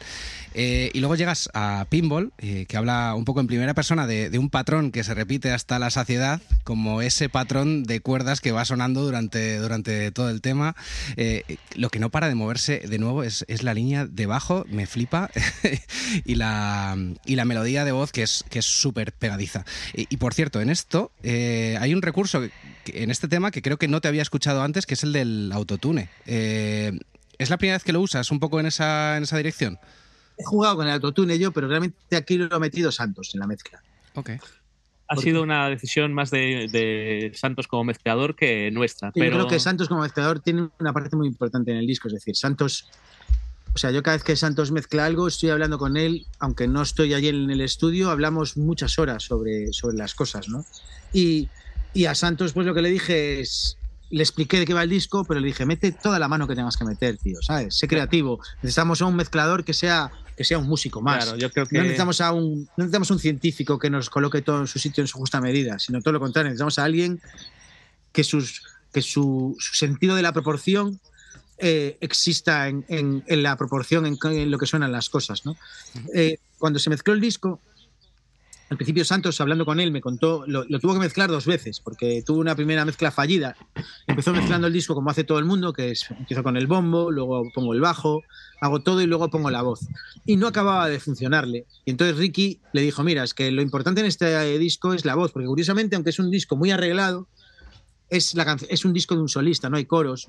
Eh, y luego llegas a Pinball, eh, que habla un poco en primera persona de, un patrón que se repite hasta la saciedad, como ese patrón de cuerdas que va sonando durante, durante todo el tema. Eh, lo que no para de moverse de nuevo es, es la línea de bajo, me flipa, y, la, y la melodía de voz que es que súper pegadiza. Y por cierto, en esto eh, hay un recurso en este tema que creo que no te había escuchado antes, que es el del autotune. Eh, ¿Es la primera vez que lo usas un poco en esa, en esa dirección? He jugado con el autotune yo, pero realmente aquí lo ha metido Santos en la mezcla. Ok. Ha ¿Por sido una decisión más de, de Santos como mezclador que nuestra. Sí, pero Yo creo que Santos como mezclador tiene una parte muy importante en el disco, es decir, Santos, o sea, yo cada vez que Santos mezcla algo, estoy hablando con él, aunque no estoy allí en el estudio, hablamos muchas horas sobre, sobre las cosas, ¿no? Y, y a Santos, pues lo que le dije es, le expliqué de qué va el disco, pero le dije, mete toda la mano que tengas que meter, tío, ¿sabes? Sé creativo, necesitamos a un mezclador que sea, que sea un músico más. Claro, yo creo que No necesitamos a un, no necesitamos un científico que nos coloque todo en su sitio en su justa medida, sino todo lo contrario, necesitamos a alguien que, sus, que su, su sentido de la proporción eh, exista en, en- en la proporción en, en lo que suenan las cosas. ¿no? Eh, cuando se mezcló el disco, al principio Santos, hablando con él, me contó, lo, lo tuvo que mezclar dos veces, porque tuvo una primera mezcla fallida. Empezó mezclando el disco como hace todo el mundo, que es, empiezo con el bombo, luego pongo el bajo, hago todo y luego pongo la voz. Y no acababa de funcionarle. Y entonces Ricky le dijo, mira, es que lo importante en este eh, disco es la voz, porque curiosamente, aunque es un disco muy arreglado, es, la es un disco de un solista, no hay coros.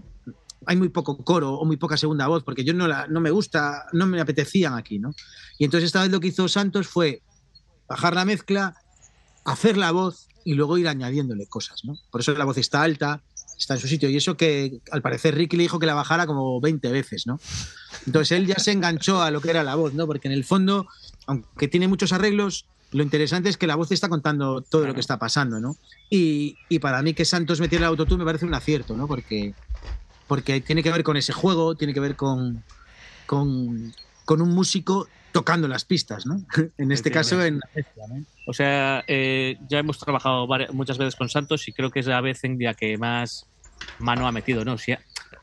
Hay muy poco coro o muy poca segunda voz, porque yo no, la, no me gusta, no me apetecían aquí, ¿no? Y entonces esta vez lo que hizo Santos fue bajar la mezcla, hacer la voz y luego ir añadiéndole cosas, ¿no? Por eso la voz está alta, está en su sitio. Y eso que al parecer Ricky le dijo que la bajara como 20 veces, ¿no? Entonces él ya se enganchó a lo que era la voz, ¿no? Porque en el fondo, aunque tiene muchos arreglos, lo interesante es que la voz está contando todo lo que está pasando, ¿no? Y, y para mí que Santos metiera el autotune me parece un acierto, ¿no? Porque, porque tiene que ver con ese juego, tiene que ver con, con, un músico tocando las pistas, ¿no? En este caso, en. O sea, eh, ya hemos trabajado muchas veces con Santos y creo que es la vez en la que más mano ha metido, ¿no? Si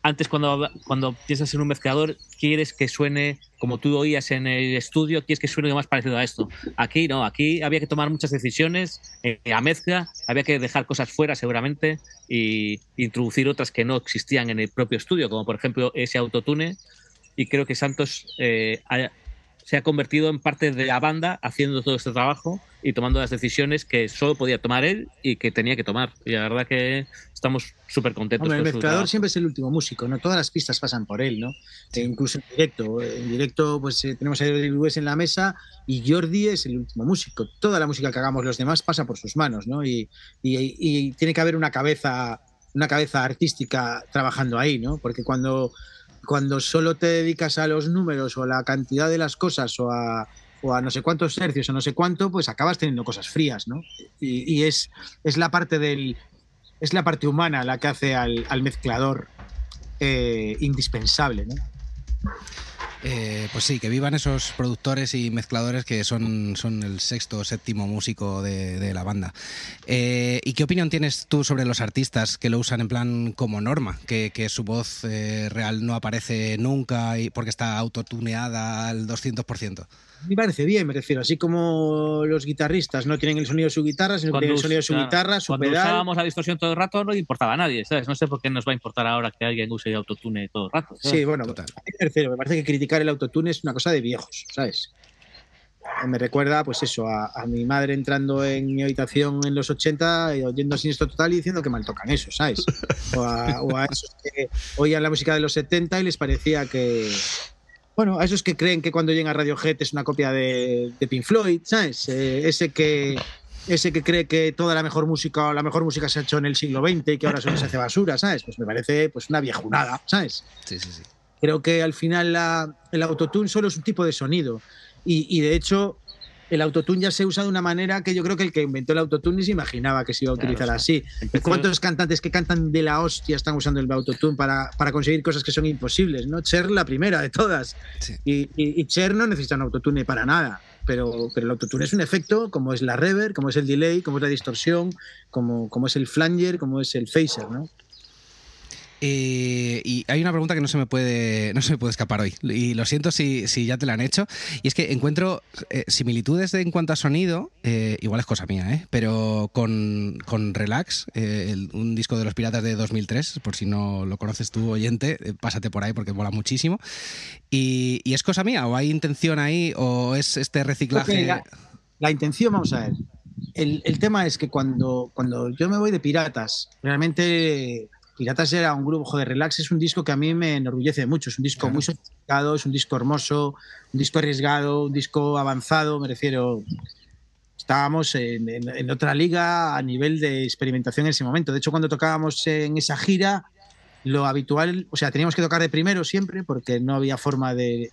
antes cuando, cuando piensas en un mezclador, quieres que suene como tú oías en el estudio, quieres que suene más parecido a esto. Aquí no, aquí había que tomar muchas decisiones eh, a mezcla, había que dejar cosas fuera seguramente y introducir otras que no existían en el propio estudio, como por ejemplo ese autotune. Y creo que Santos eh, se ha convertido en parte de la banda haciendo todo este trabajo y tomando las decisiones que solo podía tomar él y que tenía que tomar. Y la verdad que estamos súper contentos. el mezclador siempre es el último músico, ¿no? Todas las pistas pasan por él, ¿no? E incluso en directo. En directo, pues eh, tenemos a Jordi Luis en la mesa y Jordi es el último músico. Toda la música que hagamos los demás pasa por sus manos, ¿no? Y, y tiene que haber una cabeza, una cabeza artística trabajando ahí, ¿no? Porque cuando cuando solo te dedicas a los números o a la cantidad de las cosas o a, no sé cuántos tercios o no sé cuánto, pues acabas teniendo cosas frías, ¿no? Y, es, es, la parte del es la parte humana la que hace al, mezclador eh, indispensable, ¿no? Eh, pues sí, que vivan esos productores y mezcladores que son, son el sexto o séptimo músico de, la banda. Eh, ¿Y qué opinión tienes tú sobre los artistas que lo usan en plan como norma? Que, su voz eh, real no aparece nunca y porque está autotuneada al 200% me parece bien, me refiero. Así como los guitarristas no tienen el sonido de su guitarra, sino que tienen el sonido de su guitarra, su cuando pedal. usábamos la distorsión todo el rato, no importaba a nadie, ¿sabes? No sé por qué nos va a importar ahora que alguien use el autotune todo el rato. Sí, bueno, me me parece que criticar el autotune es una cosa de viejos, ¿sabes? Me recuerda, pues eso, a, mi madre entrando en mi habitación en los 80 y oyendo Sinistro Total y diciendo que mal tocan eso, ¿sabes? O a, o a esos que oían la música de los 70 y les parecía que, bueno, a esos que creen que cuando llega Radiohead es una copia de, Pink Floyd, ¿sabes? Eh, ese que ese que cree que toda la mejor música o la mejor música se ha hecho en el siglo XX y que ahora solo se hace basura, ¿sabes? Pues me parece pues una viejunada, ¿sabes? Sí, sí, sí. Creo que al final el autotune solo es un tipo de sonido y, y de hecho el autotune ya se usa de una manera que yo creo que el que inventó el autotune ni se imaginaba que se iba a utilizar así. ¿Cuántos cantantes que cantan de la hostia están usando el autotune para, para conseguir cosas que son imposibles? ¿no? Cher la primera de todas. Y, y, Cher no necesita un autotune para nada. Pero, pero el autotune es un efecto, como es la reverb, como es el delay, como es la distorsión, como, como es el flanger, como es el phaser, ¿no? Eh, y hay una pregunta que no se me puede, no se me puede escapar hoy. Y lo siento si, si ya te la han hecho. Y es que encuentro eh, similitudes en cuanto a sonido, eh, igual es cosa mía, ¿eh? pero con, con Relax, un disco de los Piratas de 2003, por si no lo conoces tú, oyente, pásate por ahí porque mola muchísimo. Y, y, es cosa mía? ¿O hay intención ahí? ¿O es este reciclaje? La, la, intención, vamos a ver. El, el, tema es que cuando, cuando yo me voy de Piratas, realmente Piratas era un grupo, de Relax es un disco que a mí me enorgullece mucho. Es un disco muy sofisticado, es un disco hermoso, un disco arriesgado, un disco avanzado, me refiero. Estábamos en, otra liga a nivel de experimentación en ese momento. De hecho, cuando tocábamos en esa gira, lo habitual, o sea, teníamos que tocar de primero siempre porque no había forma de,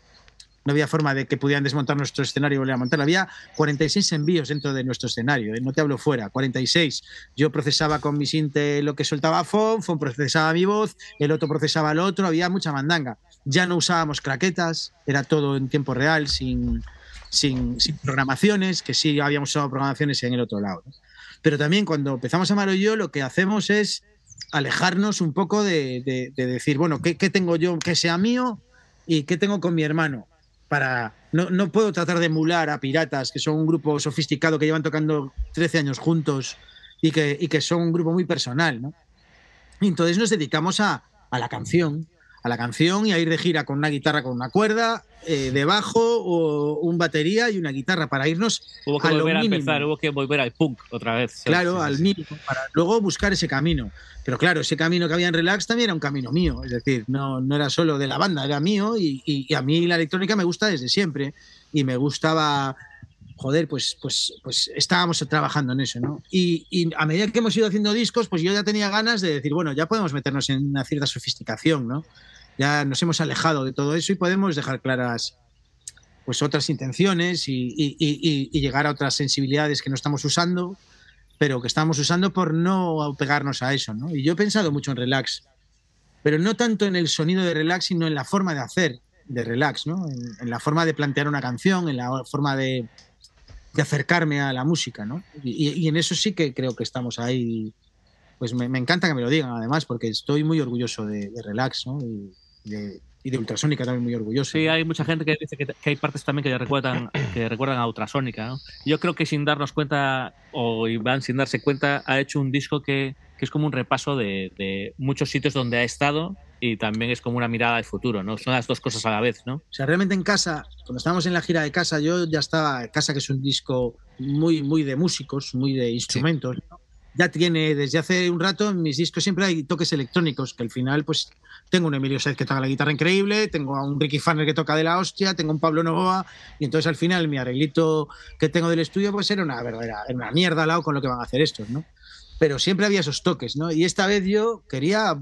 no había forma de que pudieran desmontar nuestro escenario y volver a montarlo. Había 46 envíos dentro de nuestro escenario, ¿eh? no te hablo fuera, 46. Yo procesaba con mi sinte lo que soltaba Fon, Fon procesaba mi voz, el otro procesaba el otro, había mucha mandanga. Ya no usábamos craquetas, era todo en tiempo real, sin, sin, programaciones, que sí habíamos usado programaciones en el otro lado. Pero también cuando empezamos a Maro y yo, lo que hacemos es alejarnos un poco de, decir, bueno, ¿qué, ¿qué tengo yo que sea mío y qué tengo con mi hermano? Para... No, no, puedo tratar de emular a Piratas, que son un grupo sofisticado que llevan tocando 13 años juntos y que, y que son un grupo muy personal, ¿no? entonces nos dedicamos a, a la canción, a la canción y a ir de gira con una guitarra con una cuerda, eh, de bajo, o un batería y una guitarra para irnos hubo que volver a empezar, hubo que volver al punk otra vez. Claro, al mínimo, para luego buscar ese camino. Pero claro, ese camino que había en Relax también era un camino mío, es decir, no, no era solo de la banda, era mío y, y, a mí la electrónica me gusta desde siempre y me gustaba joder, pues, pues, pues estábamos trabajando en eso, ¿no? Y, a medida que hemos ido haciendo discos, pues yo ya tenía ganas de decir, bueno, ya podemos meternos en una cierta sofisticación, ¿no? ya nos hemos alejado de todo eso y podemos dejar claras pues otras intenciones y, llegar a otras sensibilidades que no estamos usando, pero que estamos usando por no pegarnos a eso, ¿no? Y yo he pensado mucho en relax, pero no tanto en el sonido de relax, sino en la forma de hacer de relax, ¿no? En, la forma de plantear una canción, en la forma de, de acercarme a la música, ¿no? Y, en eso sí que creo que estamos ahí pues me, encanta que me lo digan, además, porque estoy muy orgulloso de, Relax, ¿no? Y de, Ultrasónica también muy orgulloso. Sí, hay mucha gente que dice que, hay partes también que recuerdan, que recuerdan a Ultrasónica. ¿no? Yo creo que sin darnos cuenta, o Iván sin darse cuenta, ha hecho un disco que, que es como un repaso de, de, muchos sitios donde ha estado y también es como una mirada al futuro, ¿no? Son las dos cosas a la vez, ¿no? O sea, realmente en casa, cuando estábamos en la gira de casa, yo ya estaba, casa que es un disco muy, muy de músicos, muy de instrumentos, ya tiene, desde hace un rato, en mis discos siempre hay toques electrónicos, que al final, pues, tengo un Emilio Sez que toca la guitarra increíble, tengo a un Ricky Fanner que toca de la hostia, tengo un Pablo Novoa, y entonces al final mi arreglito que tengo del estudio, pues era una verdadera, era una mierda al lado con lo que van a hacer estos, ¿no? Pero siempre había esos toques, ¿no? Y esta vez yo quería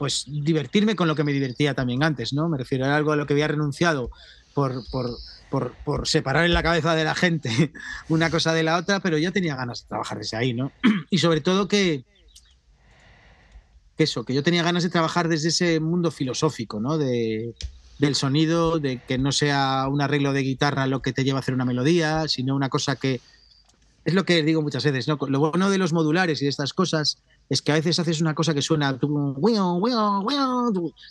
pues divertirme con lo que me divertía también antes, ¿no? Me refiero a algo a lo que había renunciado por, por, separar en la cabeza de la gente una cosa de la otra, pero ya tenía ganas de trabajar desde ahí, ¿no? Y sobre todo que, eso, que yo tenía ganas de trabajar desde ese mundo filosófico, ¿no? De, del sonido, de que no sea un arreglo de guitarra lo que te lleva a hacer una melodía, sino una cosa que... Es lo que digo muchas veces, ¿no? Lo bueno de los modulares y de estas cosas es que a veces haces una cosa que suena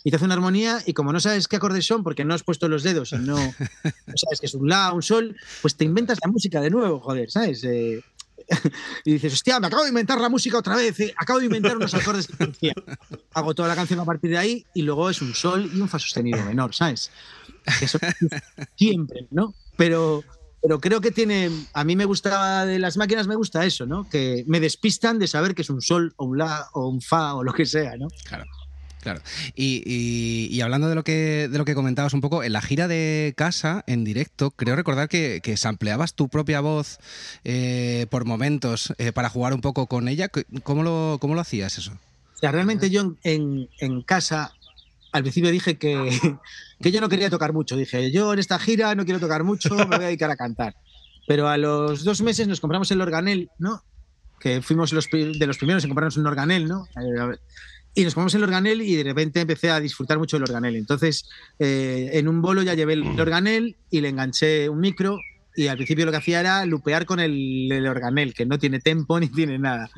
y te hace una armonía y como no sabes qué acordes son porque no has puesto los dedos y no, sabes que es un la, un sol, pues te inventas la música de nuevo, joder, ¿sabes? Eh, y dices, hostia, me acabo de inventar la música otra vez, eh, acabo de inventar unos acordes de Hago toda la canción a partir de ahí y luego es un sol y un fa sostenido menor, ¿sabes? Siempre, ¿no? Pero, pero creo que tiene, a mí me gusta de las máquinas, me gusta eso, ¿no? Que me despistan de saber que es un sol o un la o un fa o lo que sea, ¿no? Claro. Claro. Y, hablando de lo que de lo que comentabas un poco, en la gira de casa, en directo, creo recordar que, que sampleabas tu propia voz eh, por momentos eh, para jugar un poco con ella. ¿Cómo lo, cómo lo hacías eso? O sea, realmente yo en, en casa al principio dije que, que, yo no quería tocar mucho. Dije, yo en esta gira no quiero tocar mucho, me voy a dedicar a cantar. Pero a los dos meses nos compramos el organel, ¿no? Que fuimos los, de los primeros en comprarnos un organel, ¿no? Y nos compramos el organel y de repente empecé a disfrutar mucho del organel. Entonces, eh, en un bolo ya llevé el organel y le enganché un micro y al principio lo que hacía era lupear con el, el organel, que no tiene tempo ni tiene nada.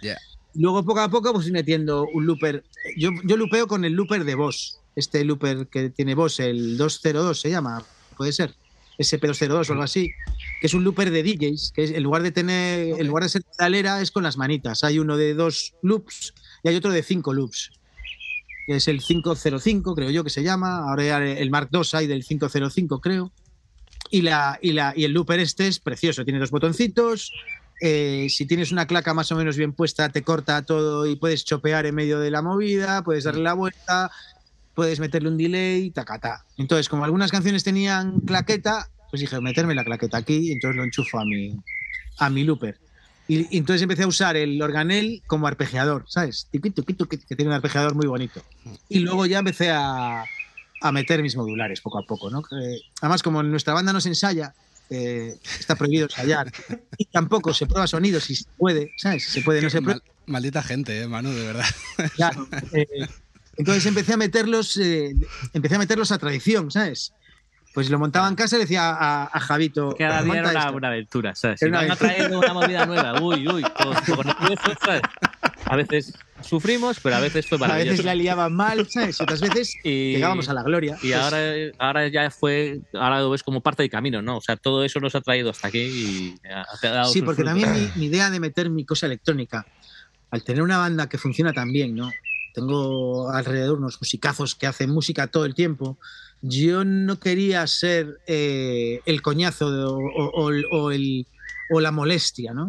Luego, poco a poco, pues metiendo un looper. Yo, yo lupeo con el looper de voz este looper que tiene vos, el 202 se llama, puede ser, SP202 o algo así, que es un looper de DJs, que es, en lugar de tener, en lugar de ser pedalera, es con las manitas. Hay uno de dos loops y hay otro de cinco loops. Que es el 505, creo yo que se llama. Ahora el Mark II hay del 505, creo. Y, la, y, la, y el looper este es precioso. Tiene dos botoncitos. Eh, si tienes una claca más o menos bien puesta, te corta todo y puedes chopear en medio de la movida, puedes darle la vuelta puedes meterle un delay, tacata. Entonces, como algunas canciones tenían claqueta, pues dije, meterme la claqueta aquí y entonces lo enchufo a mi, a mi looper. Y, entonces empecé a usar el organel como arpegiador, ¿sabes? que tiene un arpegiador muy bonito. Y luego ya empecé a, a meter mis modulares poco a poco, ¿no? además, como en nuestra banda no se ensaya, eh, está prohibido ensayar. Y tampoco se prueba sonido si se puede, ¿sabes? Se puede, no se Maldita gente, ¿eh, Manu, de verdad. Claro. Eh, entonces empecé a meterlos, eh, empecé a meterlos a tradición, ¿sabes? Pues lo montaba en casa y le decía a, a Javito. Cada día era una, aventura, ¿sabes? Si van a traer una movida nueva, uy, uy, todo, todo ¿sabes? A veces sufrimos, pero a veces fue maravilloso. A veces la liaban mal, ¿sabes? Otras veces llegábamos a la gloria. Y ahora, ahora ya fue, ahora lo ves como parte del camino, ¿no? O sea, todo eso nos ha traído hasta aquí y ha, dado Sí, porque también mi, mi, idea de meter mi cosa electrónica, al tener una banda que funciona tan bien, ¿no? Tengo alrededor unos musicazos que hacen música todo el tiempo. Yo no quería ser eh, el coñazo o, el, o, la molestia, ¿no?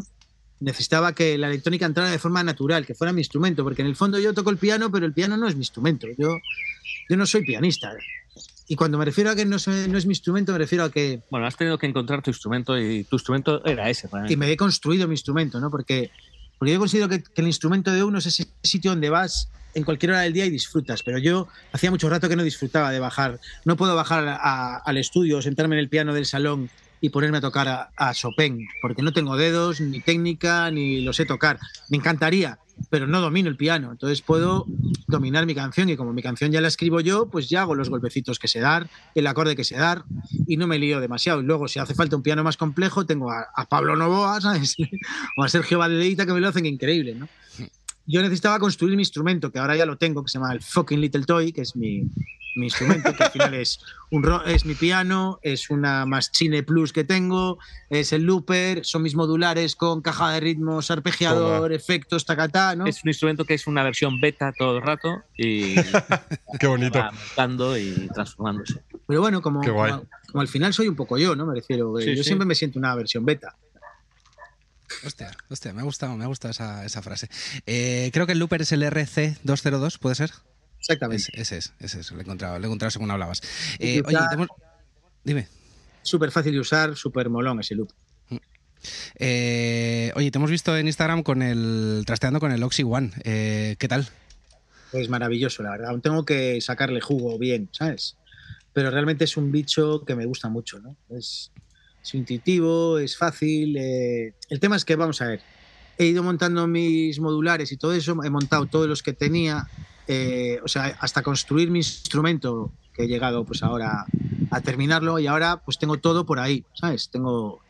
Necesitaba que la electrónica entrara de forma natural, que fuera mi instrumento, porque en el fondo yo toco el piano, pero el piano no es mi instrumento. Yo, yo no soy pianista. Y cuando me refiero a que no, no, es mi instrumento, me refiero a que... Bueno, has tenido que encontrar tu instrumento y tu instrumento era ese. Y me he construido mi instrumento, ¿no? Porque, porque yo considero que, que, el instrumento de uno es ese sitio donde vas en cualquier hora del día y disfrutas, pero yo hacía mucho rato que no disfrutaba de bajar. No puedo bajar al estudio, sentarme en el piano del salón y ponerme a tocar a, a, Chopin, porque no tengo dedos, ni técnica, ni lo sé tocar. Me encantaría, pero no domino el piano. Entonces puedo dominar mi canción y como mi canción ya la escribo yo, pues ya hago los golpecitos que sé dar, el acorde que sé dar y no me lío demasiado. Y luego, si hace falta un piano más complejo, tengo a, Pablo Novoa, ¿sabes? o a Sergio Valdeita que me lo hacen increíble, ¿no? Yo necesitaba construir mi instrumento, que ahora ya lo tengo, que se llama el fucking Little Toy, que es mi, mi instrumento, que al final es, un, es mi piano, es una Maschine Plus que tengo, es el looper, son mis modulares con caja de ritmos, arpegiador, efectos, tacatá, ¿no? Es un instrumento que es una versión beta todo el rato y Qué bonito. va aumentando y transformándose. Pero bueno, como, como, como al final soy un poco yo, ¿no? Me refiero, Sí, yo sí. siempre me siento una versión beta. Hostia, hostia, me ha gustado, me ha gustado esa, esa frase. Eh, creo que el looper es el RC202, ¿puede ser? Exactamente. Es- ese es, ese es, lo he encontrado, lo he encontrado según hablabas. Eh, oye, dime. Súper fácil de usar, súper molón ese loop. Eh, oye, te hemos visto en Instagram con el trasteando con el Oxy One. Eh, ¿Qué tal? Es maravilloso, la verdad. Aún tengo que sacarle jugo bien, ¿sabes? Pero realmente es un bicho que me gusta mucho, ¿no? Es, es intuitivo, es fácil. eh, El tema es que, vamos a ver, he ido montando mis modulares y todo eso, he montado todos los que tenía, eh, o sea, hasta construir mi instrumento, que he llegado pues ahora a terminarlo y ahora pues tengo todo por ahí, ¿sabes? Tengo,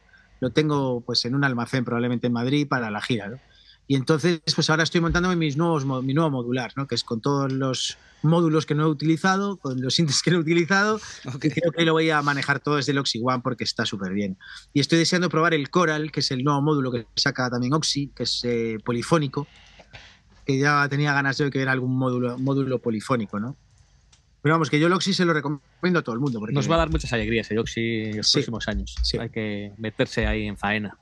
lo tengo pues en un almacén probablemente en Madrid para la gira, ¿no? Y entonces, pues ahora estoy montándome mis nuevos, mi nuevo modular, ¿no? Que es con todos los módulos que no he utilizado, con los sintes que no he utilizado. Y creo que lo voy a manejar todo desde el Oxy One porque está súper bien. Y estoy deseando probar el Coral, que es el nuevo módulo que saca también Oxy, que es eh, polifónico. Que ya tenía ganas de que ver algún módulo, módulo polifónico, ¿no? Pero vamos, que yo el Oxy se lo recomiendo a todo el mundo. Porque Nos va a dar muchas alegrías el Oxy en los Sí. próximos años. Sí. Hay que meterse ahí en faena.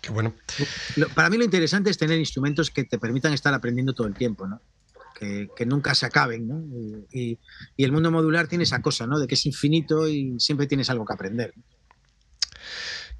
Qué bueno. Para mí lo interesante es tener instrumentos que te permitan estar aprendiendo todo el tiempo, ¿no? Que, nunca se acaben, ¿no? Y el mundo modular tiene esa cosa, ¿no? De que es infinito y siempre tienes algo que aprender.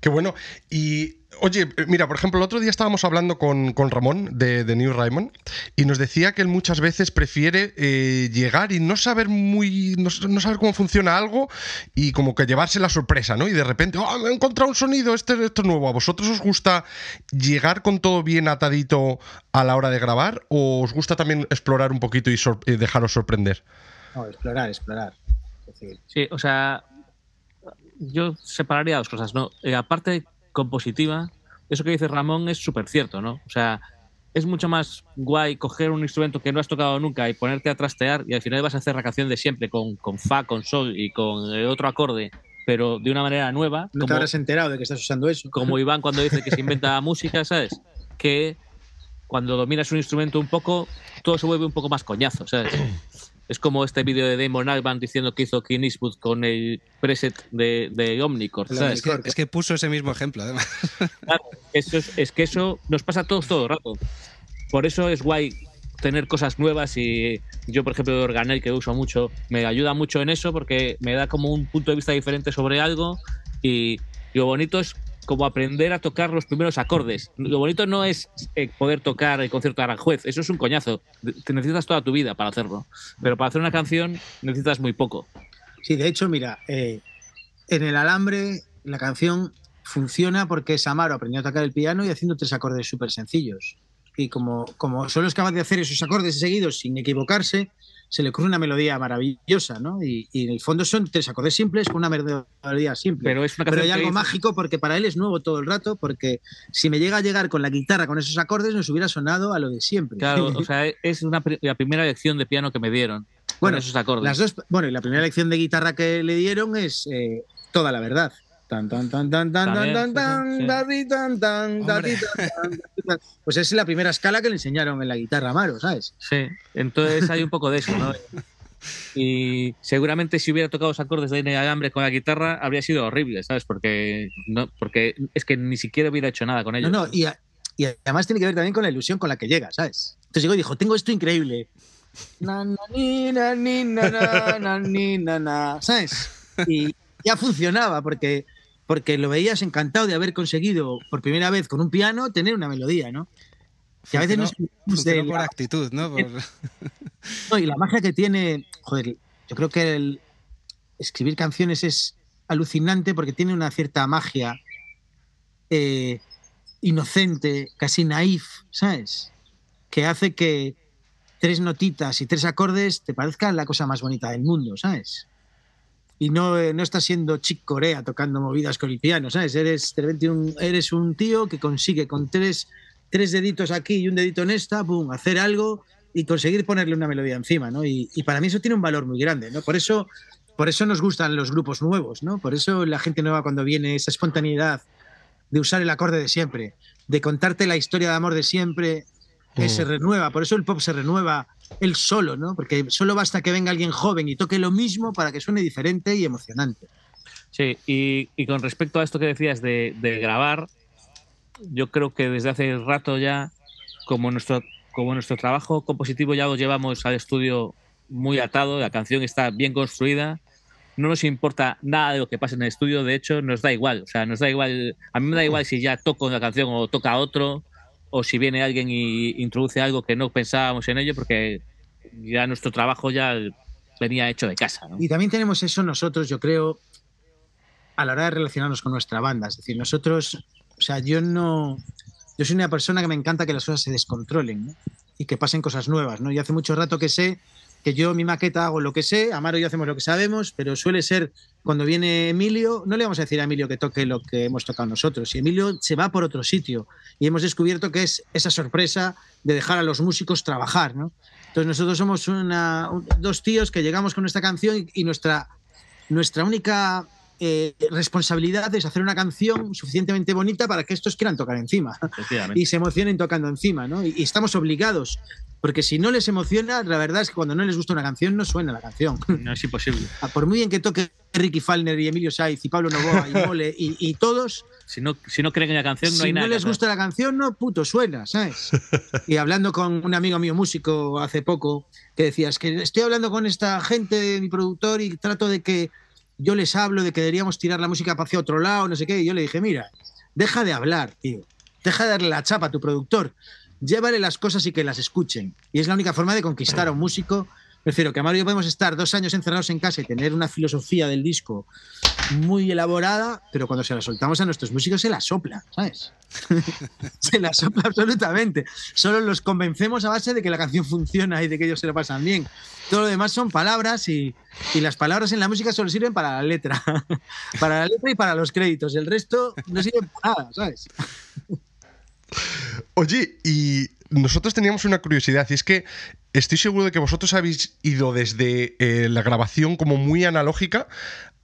Qué bueno. Y oye, mira, por ejemplo, el otro día estábamos hablando con, con Ramón de, de New Raymond y nos decía que él muchas veces prefiere eh, llegar y no saber muy. No, no saber cómo funciona algo y como que llevarse la sorpresa, ¿no? Y de repente, ¡oh, me he encontrado un sonido, este, esto es nuevo. ¿A vosotros os gusta llegar con todo bien atadito a la hora de grabar o os gusta también explorar un poquito y, sor- y dejaros sorprender? No, explorar, explorar. Es decir, Sí, o sea, yo separaría dos cosas, ¿no? Eh, aparte compositiva, eso que dice Ramón es súper cierto, ¿no? O sea, es mucho más guay coger un instrumento que no has tocado nunca y ponerte a trastear y al final vas a hacer la canción de siempre con, con fa, con sol y con eh, otro acorde, pero de una manera nueva. no te como- habrás enterado de que estás usando eso. como Iván cuando dice que se inventa música, ¿sabes? Que cuando dominas un instrumento un poco, todo se vuelve un poco más coñazo, ¿sabes? Es como este vídeo de Damon Albarn diciendo que hizo Clint Eastwood con el preset de, de. Es que, es que puso ese mismo ejemplo, además. Claro, eso es, es que eso nos pasa a todos todo el rato. Por eso es guay tener cosas nuevas y yo, por ejemplo, de Organel, que uso mucho, me ayuda mucho en eso porque me da como un punto de vista diferente sobre algo y lo bonito es como aprender a tocar los primeros acordes. Lo bonito no es eh, poder tocar el concierto de Aranjuez, eso es un coñazo. Te necesitas toda tu vida para hacerlo. Pero para hacer una canción necesitas muy poco. Sí, de hecho, mira, eh, en el alambre la canción funciona porque Samaro aprendió a tocar el piano y haciendo tres acordes súper sencillos. Y como, como solo es capaz de hacer esos acordes seguidos sin equivocarse, se le ocurre una melodía maravillosa, ¿no? Y, y en el fondo son tres acordes simples con una melodía simple. Pero es una Pero hay algo hizo- mágico porque para él es nuevo todo el rato, porque si me llega a llegar con la guitarra con esos acordes nos hubiera sonado a lo de siempre. Claro, o sea, es una, la primera lección de piano que me dieron. Bueno, con esos acordes. Las dos, bueno, y la primera lección de guitarra que le dieron es eh, toda la verdad. Tan, tan, tan, tan, tan, También, tan, tan, sí, sí, sí. tan, da, di, tan, tan, da, di, Hombre. tan, tan, da, di, tan. Pues es la primera escala que le enseñaron en la guitarra a Maro, ¿sabes? Sí, entonces hay un poco de eso, ¿no? Y seguramente si hubiera tocado los acordes de alambre con la guitarra habría sido horrible, ¿sabes? Porque no, porque es que ni siquiera hubiera hecho nada con No, ellos. no, y, a- y además tiene que ver también con la ilusión con la que llega, ¿sabes? Entonces llegó y dijo, tengo esto increíble. Na, na, ni, na, ni, na, na, na, ni, na, na, ¿sabes? Y ya funcionaba porque, porque lo veías encantado de haber conseguido por primera vez con un piano tener una melodía, ¿no? Que a veces no funcionó de por la- actitud, ¿no? Por- No, y la magia que tiene, joder, yo creo que el escribir canciones es alucinante porque tiene una cierta magia eh, inocente, casi naif, ¿sabes? Que hace que tres notitas y tres acordes te parezcan la cosa más bonita del mundo, ¿sabes? Y no, eh, no estás siendo Chick Corea tocando movidas con el piano, ¿sabes? Eres, un, eres un tío que consigue con tres tres deditos aquí y un dedito en esta, boom, hacer algo y conseguir ponerle una melodía encima, ¿no? Y, y, para mí eso tiene un valor muy grande, ¿no? Por eso, por eso nos gustan los grupos nuevos, ¿no? Por eso la gente nueva cuando viene, esa espontaneidad de usar el acorde de siempre, de contarte la historia de amor de siempre, que se renueva. Por eso el pop se renueva él solo, ¿no? Porque solo basta que venga alguien joven y toque lo mismo para que suene diferente y emocionante. Sí, y, y con respecto a esto que decías de, de grabar, yo creo que desde hace rato ya, como nuestro como nuestro trabajo compositivo ya lo llevamos al estudio muy atado, la canción está bien construida, no nos importa nada de lo que pase en el estudio, de hecho nos da igual, o sea, nos da igual, a mí me da igual si ya toco una canción o toca otro, o si viene alguien y introduce algo que no pensábamos en ello, porque ya nuestro trabajo ya venía hecho de casa. Y también tenemos eso nosotros, yo creo, a la hora de relacionarnos con nuestra banda, es decir, nosotros, o sea, yo no, yo soy una persona que me encanta que las cosas se descontrolen y que pasen cosas nuevas. ¿no? Y hace mucho rato que sé que yo mi maqueta hago lo que sé, Amaro y yo hacemos lo que sabemos, pero suele ser cuando viene Emilio, no le vamos a decir a Emilio que toque lo que hemos tocado nosotros, y Emilio se va por otro sitio y hemos descubierto que es esa sorpresa de dejar a los músicos trabajar. ¿no? Entonces nosotros somos dos tíos que llegamos con esta canción y nuestra, nuestra única eh, responsabilidad es hacer una canción suficientemente bonita para que estos quieran tocar encima y se emocionen tocando encima, ¿no? Y, y, estamos obligados, porque si no les emociona, la verdad es que cuando no les gusta una canción no suena la canción. No es imposible. Por muy bien que toque Ricky Falner y Emilio Saiz y Pablo Novoa y Mole y, y, todos. Si no, si no creen en la canción, no si hay nada. Si no les gusta la canción, no, puto, suena, ¿sabes? y hablando con un amigo mío músico hace poco, que decía, es que estoy hablando con esta gente de mi productor y trato de que yo les hablo de que deberíamos tirar la música hacia otro lado, no sé qué, y yo le dije, mira, deja de hablar, tío, deja de darle la chapa a tu productor, llévale las cosas y que las escuchen. Y es la única forma de conquistar a un músico. Prefiero que Amaro y yo podemos estar dos años encerrados en casa y tener una filosofía del disco muy elaborada, pero cuando se la soltamos a nuestros músicos se la sopla, ¿sabes? se la sopla absolutamente. Solo los convencemos a base de que la canción funciona y de que ellos se lo pasan bien. Todo lo demás son palabras y, y las palabras en la música solo sirven para la letra. para la letra y para los créditos. El resto no sirve para nada, ¿sabes? Oye, y nosotros teníamos una curiosidad, y es que estoy seguro de que vosotros habéis ido desde eh, la grabación como muy analógica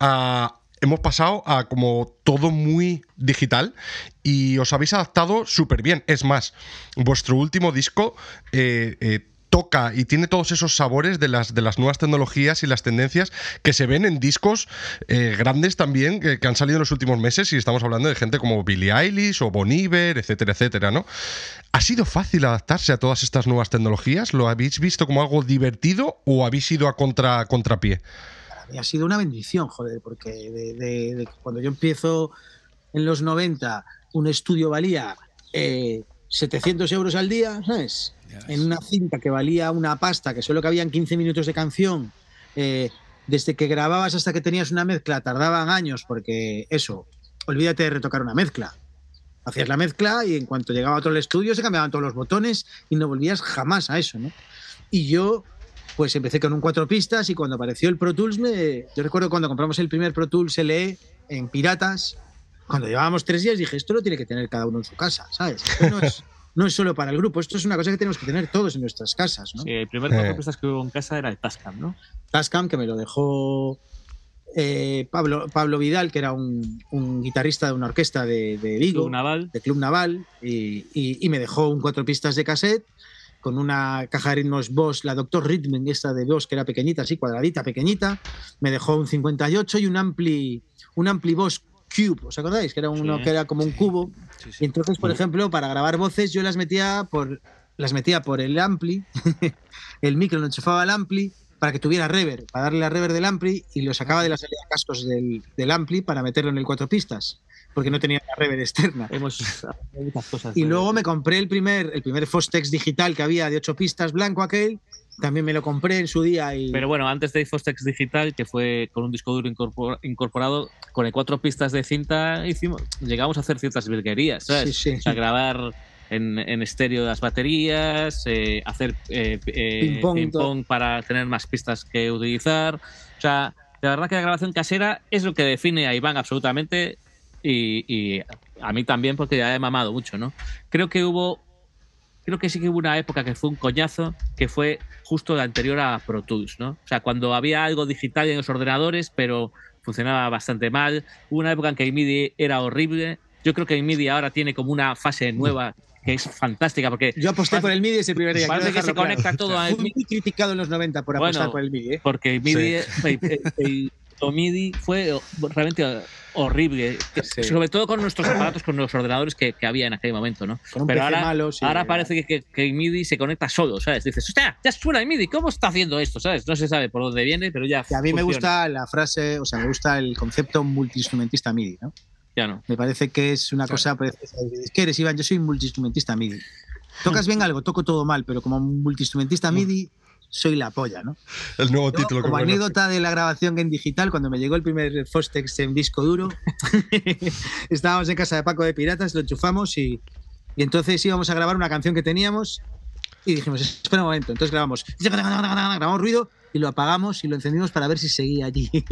a... Hemos pasado a como todo muy digital y os habéis adaptado súper bien. Es más, vuestro último disco eh, eh, toca y tiene todos esos sabores de las, de las nuevas tecnologías y las tendencias que se ven en discos eh, grandes también que, han salido en los últimos meses y estamos hablando de gente como Billie Eilish o Bon Iver, etcétera, etcétera, ¿no? ¿Ha sido fácil adaptarse a todas estas nuevas tecnologías? ¿Lo habéis visto como algo divertido o habéis ido a contra, contrapié? Ha sido una bendición, joder, porque de, de cuando yo empiezo en los 90, un estudio valía eh, 700 euros al día, ¿sabes? En una cinta que valía una pasta, que solo cabían 15 minutos de canción, eh, desde que grababas hasta que tenías una mezcla tardaban años, porque eso, olvídate de retocar una mezcla. Hacías la mezcla y en cuanto llegaba otro al estudio se cambiaban todos los botones y no volvías jamás a eso, ¿no? Y yo, pues empecé con un cuatro pistas y cuando apareció el Pro Tools, me, yo recuerdo cuando compramos el primer Pro Tools LE en Piratas, cuando llevábamos tres días dije, esto lo tiene que tener cada uno en su casa, ¿sabes? Esto no es, no es solo para el grupo, esto es una cosa que tenemos que tener todos en nuestras casas. ¿no? Sí, el primer cuatro pistas que hubo en casa era el Tascam, ¿no? Tascam, que me lo dejó eh, Pablo, Pablo Vidal, que era un, un guitarrista de una orquesta de, de Vigo, Club Naval. de Club Naval, y, y, y, me dejó un cuatro pistas de cassette con una caja de ritmos Boss, la Doctor Rhythm, esta de Boss, que era pequeñita, así cuadradita, pequeñita. Me dejó un 58 y un ampli, un ampli Boss Cube, ¿os acordáis? Que era uno sí, que era como un cubo. Sí, sí, y entonces, por ejemplo, para grabar voces yo las metía por las metía por el ampli, el micro lo enchufaba al ampli para que tuviera reverb, para darle la reverb del ampli y lo sacaba de la salida de cascos del, del ampli para meterlo en el cuatro pistas, porque no tenía la reverb externa. Hemos muchas cosas. Y luego me compré el primer el primer Fostex digital que había de ocho pistas blanco aquel también me lo compré en su día. Y... Pero bueno, antes de Fostex Digital, que fue con un disco duro incorporado, con el cuatro pistas de cinta, hicimos, llegamos a hacer ciertas virguerías, ¿sabes? Sí, sí. A grabar en, en estéreo las baterías, eh, hacer eh, eh, ping-pong ping para tener más pistas que utilizar. O sea, la verdad que la grabación casera es lo que define a Iván absolutamente y, y a mí también porque ya he mamado mucho, ¿no? Creo que hubo creo que sí que hubo una época que fue un coñazo, que fue justo la anterior a Pro Tools, ¿no? O sea, cuando había algo digital en los ordenadores, pero funcionaba bastante mal. Hubo una época en que MIDI era horrible. Yo creo que MIDI ahora tiene como una fase nueva que es fantástica porque yo aposté por el MIDI ese primer día. Parece que se conecta todo a MIDI. Muy criticado en los 90 por apostar por el MIDI. ¿eh? Porque el MIDI, el, MIDI fue realmente horrible, sobre todo con nuestros aparatos, con los ordenadores que, que había en aquel momento, ¿no? Pero ahora, sí, ahora parece que, que, el MIDI se conecta solo, ¿sabes? Dices, hostia, ya suena el MIDI, ¿cómo está haciendo esto? ¿Sabes? No se sabe por dónde viene, pero ya. a mí funciona. me gusta la frase, o sea, me gusta el concepto multiinstrumentista MIDI, ¿no? Ya no. Me parece que es una cosa. ¿Qué eres, Iván? Yo soy multiinstrumentista MIDI. Tocas bien algo, toco todo mal, pero como multiinstrumentista MIDI soy la polla, ¿no? El nuevo Yo, título. Como anécdota de la grabación en digital, cuando me llegó el primer Fostex en disco duro, estábamos en casa de Paco de Piratas, lo enchufamos y, y entonces íbamos a grabar una canción que teníamos y dijimos, espera un momento, entonces grabamos, grabamos ruido y lo apagamos y lo encendimos para ver si seguía allí.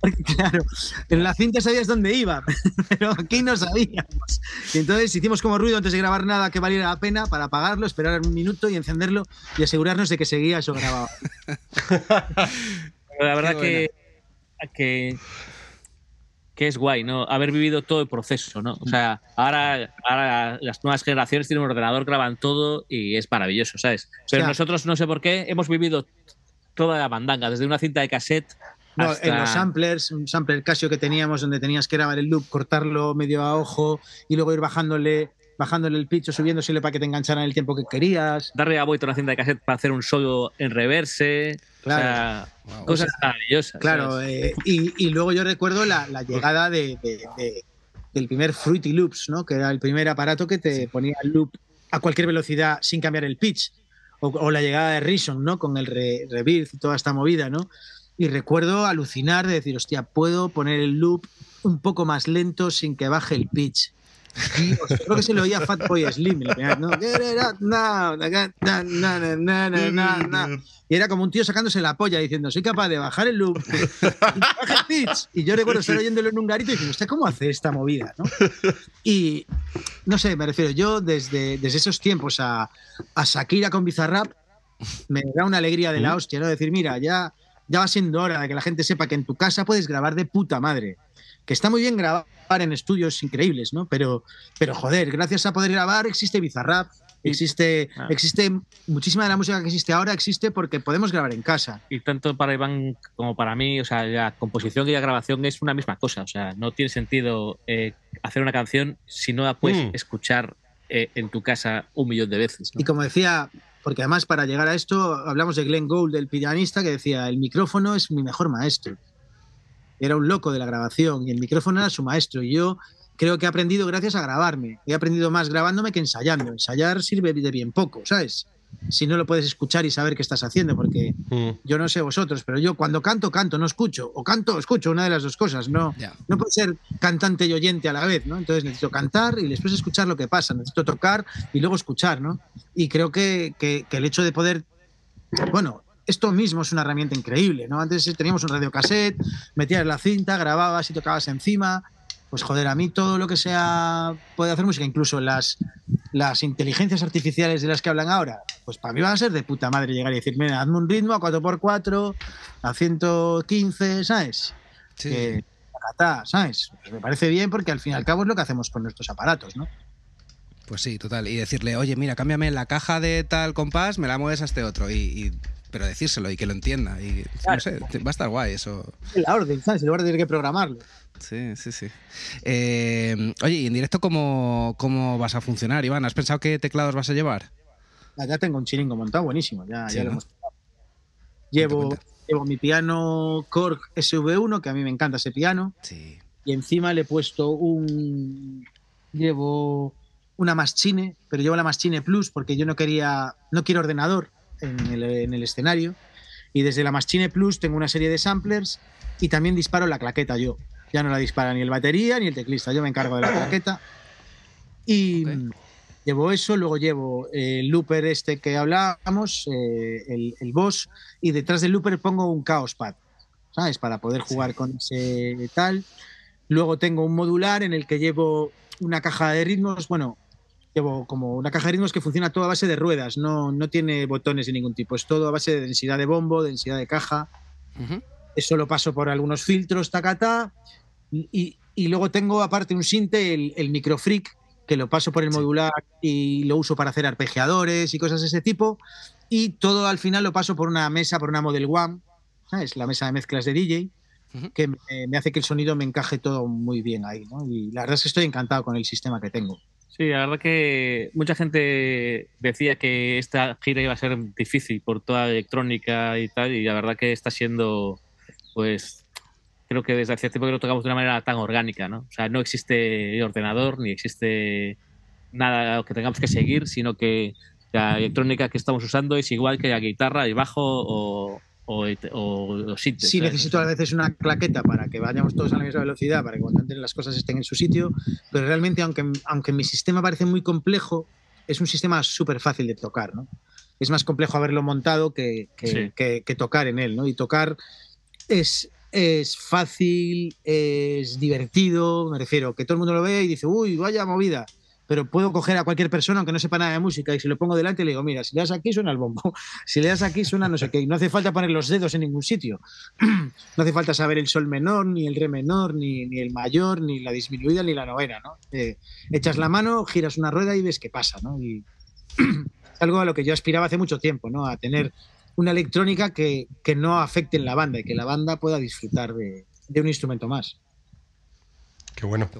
Porque, claro, en la cinta sabías dónde iba, pero aquí no sabíamos. Y entonces hicimos como ruido antes de grabar nada que valiera la pena para apagarlo, esperar un minuto y encenderlo y asegurarnos de que seguía eso grabado. la verdad que, que, que es guay, ¿no? Haber vivido todo el proceso, ¿no? O sea, ahora, ahora las nuevas generaciones tienen un ordenador, graban todo y es maravilloso, ¿sabes? Pero nosotros, no sé por qué, hemos vivido toda la mandanga, desde una cinta de cassette No, hasta... en los samplers, un sampler Casio que teníamos donde tenías que grabar el loop, cortarlo medio a ojo y luego ir bajándole, bajándole el pitch o subiéndosele para que te engancharan el tiempo que querías. darle la vuelta a una cinta de cassette para hacer un solo en reverse. Claro. O sea, Wow. cosas maravillosas. Claro, eh, y, y luego yo recuerdo la, la llegada de, de- de- del primer Fruity Loops, ¿no? que era el primer aparato que te ponía el loop a cualquier velocidad sin cambiar el pitch. O, la llegada de Reason, ¿no? Con el re, Rebirth y toda esta movida, ¿no? Y recuerdo alucinar de decir, hostia, puedo poner el loop un poco más lento sin que baje el pitch. Y, creo que se lo oía a Fatboy Slim. Y era como un tío sacándose la polla diciendo, soy capaz de bajar el loop, y bajar el pitch. Y yo recuerdo estar oyéndolo en un garito y diciendo, ¿usted cómo hace esta movida? ¿no? Y no sé, me refiero, yo desde, desde esos tiempos a, a Shakira con Bizarrap me da una alegría de la hostia, ¿no? Decir, mira, ya, ya va siendo hora de que la gente sepa que en tu casa puedes grabar de puta madre. Que está muy bien grabar en estudios increíbles, ¿no? Pero, pero joder, gracias a poder grabar existe Bizarrap, existe, Ah. existe muchísima de la música que existe ahora existe porque podemos grabar en casa. Y tanto para Iván como para mí, o sea, la composición y la grabación es una misma cosa. O sea, no tiene sentido eh, hacer una canción si no la puedes Mm. escuchar eh, en tu casa un millón de veces. ¿no? Y como decía, porque además para llegar a esto hablamos de Glenn Gould, el pianista, que decía, el micrófono es mi mejor maestro. Era un loco de la grabación y el micrófono era su maestro. Y yo creo que he aprendido gracias a grabarme. He aprendido más grabándome que ensayando. Ensayar sirve de bien poco, ¿sabes? Si no lo puedes escuchar y saber qué estás haciendo, porque Mm. yo no sé vosotros, pero yo cuando canto, canto, no escucho. O canto, escucho, una de las dos cosas. No, no puedo ser cantante y oyente a la vez, ¿no? Entonces necesito cantar y después escuchar lo que pasa. Necesito tocar y luego escuchar, ¿no? Y creo que, que- que el hecho de poder. Bueno, esto mismo es una herramienta increíble, ¿no? Antes teníamos un radiocassette, metías la cinta, grababas y tocabas encima. Pues joder, a mí todo lo que sea puede hacer música, incluso las, las inteligencias artificiales de las que hablan ahora, pues para mí va a ser de puta madre llegar y decirme, hazme un ritmo a 4x4, a 115, ¿sabes? Sí. que ¿sabes? Pues me parece bien porque al fin y al cabo es lo que hacemos con nuestros aparatos, ¿no? Pues sí, total. Y decirle, oye, mira, cámbiame la caja de tal compás, me la mueves a este otro. Y, y- pero decírselo y que lo entienda. Y no sé, va a estar guay eso. La orden, ¿sabes? En lugar de tener que programarlo. Sí, sí, sí. Eh, oye, ¿y en directo cómo, cómo vas a funcionar, Iván? ¿Has pensado qué teclados vas a llevar? Ya, ya tengo un chiringo montado, buenísimo. Ya, Sí, ya ¿no? lo hemos. Llevo, llevo mi piano Korg SV1, que a mí me encanta ese piano, Sí. y encima le he puesto un. Llevo una Maschine, pero llevo la Maschine Plus porque yo no quería. No quiero ordenador en el, en el escenario. Y desde la Maschine Plus tengo una serie de samplers y también disparo la claqueta yo. Ya no la dispara ni el batería ni el teclista, yo me encargo de la claqueta. Y Ok. mm, llevo eso, luego llevo el looper este que hablábamos, eh, el, el boss, y detrás del looper pongo un Chaos Pad, ¿sabes? Para poder jugar con ese tal. Luego tengo un modular en el que llevo una caja de ritmos, bueno, llevo como una caja de ritmos que funciona todo a base de ruedas, no, no tiene botones de ningún tipo, es todo a base de densidad de bombo, densidad de caja. Eso lo paso por algunos filtros, tacata. Y, y luego tengo aparte un sinte, el, el Microfreak, que lo paso por el modular y lo uso para hacer arpegiadores y cosas de ese tipo. Y todo al final lo paso por una mesa, por una Model One, es la mesa de mezclas de DJ, que me, hace que el sonido me encaje todo muy bien ahí. ¿no? Y la verdad es que estoy encantado con el sistema que tengo. Sí, la verdad que mucha gente decía que esta gira iba a ser difícil por toda la electrónica y tal, y la verdad que está siendo, pues, creo que desde hace tiempo que lo tocamos de una manera tan orgánica, ¿no? O sea, no existe ordenador ni existe nada que tengamos que seguir, sino que la electrónica que estamos usando es igual que la guitarra, el bajo o, o, o, Sí, necesito a veces una claqueta para que vayamos todos a la misma velocidad, para que cuando las cosas estén en su sitio, pero realmente, aunque, aunque mi sistema parece muy complejo, es un sistema súper fácil de tocar, ¿no? Es más complejo haberlo montado que, que, que, tocar en él, ¿no? Y tocar es, es fácil, es divertido, me refiero, que todo el mundo lo ve y dice, uy, vaya movida pero puedo coger a cualquier persona, aunque no sepa nada de música, y si lo pongo delante le digo, mira, si le das aquí suena el bombo, si le das aquí suena no sé qué, y no hace falta poner los dedos en ningún sitio, no hace falta saber el sol menor, ni el re menor, ni, ni el mayor, ni la disminuida, ni la novena, ¿no? Eh, echas la mano, giras una rueda y ves qué pasa, ¿no? Y algo a lo que yo aspiraba hace mucho tiempo, ¿no? A tener una electrónica que, que no afecte en la banda y que la banda pueda disfrutar de, de un instrumento más. Qué bueno.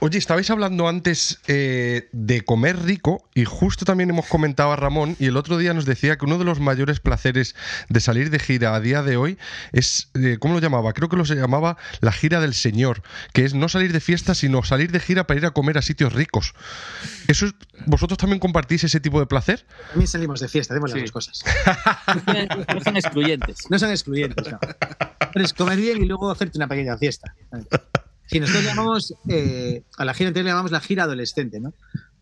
Oye, estabais hablando antes eh, de comer rico y justo también hemos comentado a Ramón y el otro día nos decía que uno de los mayores placeres de salir de gira a día de hoy es, eh, ¿cómo lo llamaba? Creo que lo se llamaba la gira del Señor, que es no salir de fiesta, sino salir de gira para ir a comer a sitios ricos. ¿Eso ¿Vosotros también compartís ese tipo de placer? También salimos de fiesta, hacemos las dos cosas. no son excluyentes. No son excluyentes, no. es comer bien y luego hacerte una pequeña fiesta. Sí, nosotros llamamos, eh, a la gira anterior le llamamos la gira adolescente, ¿no?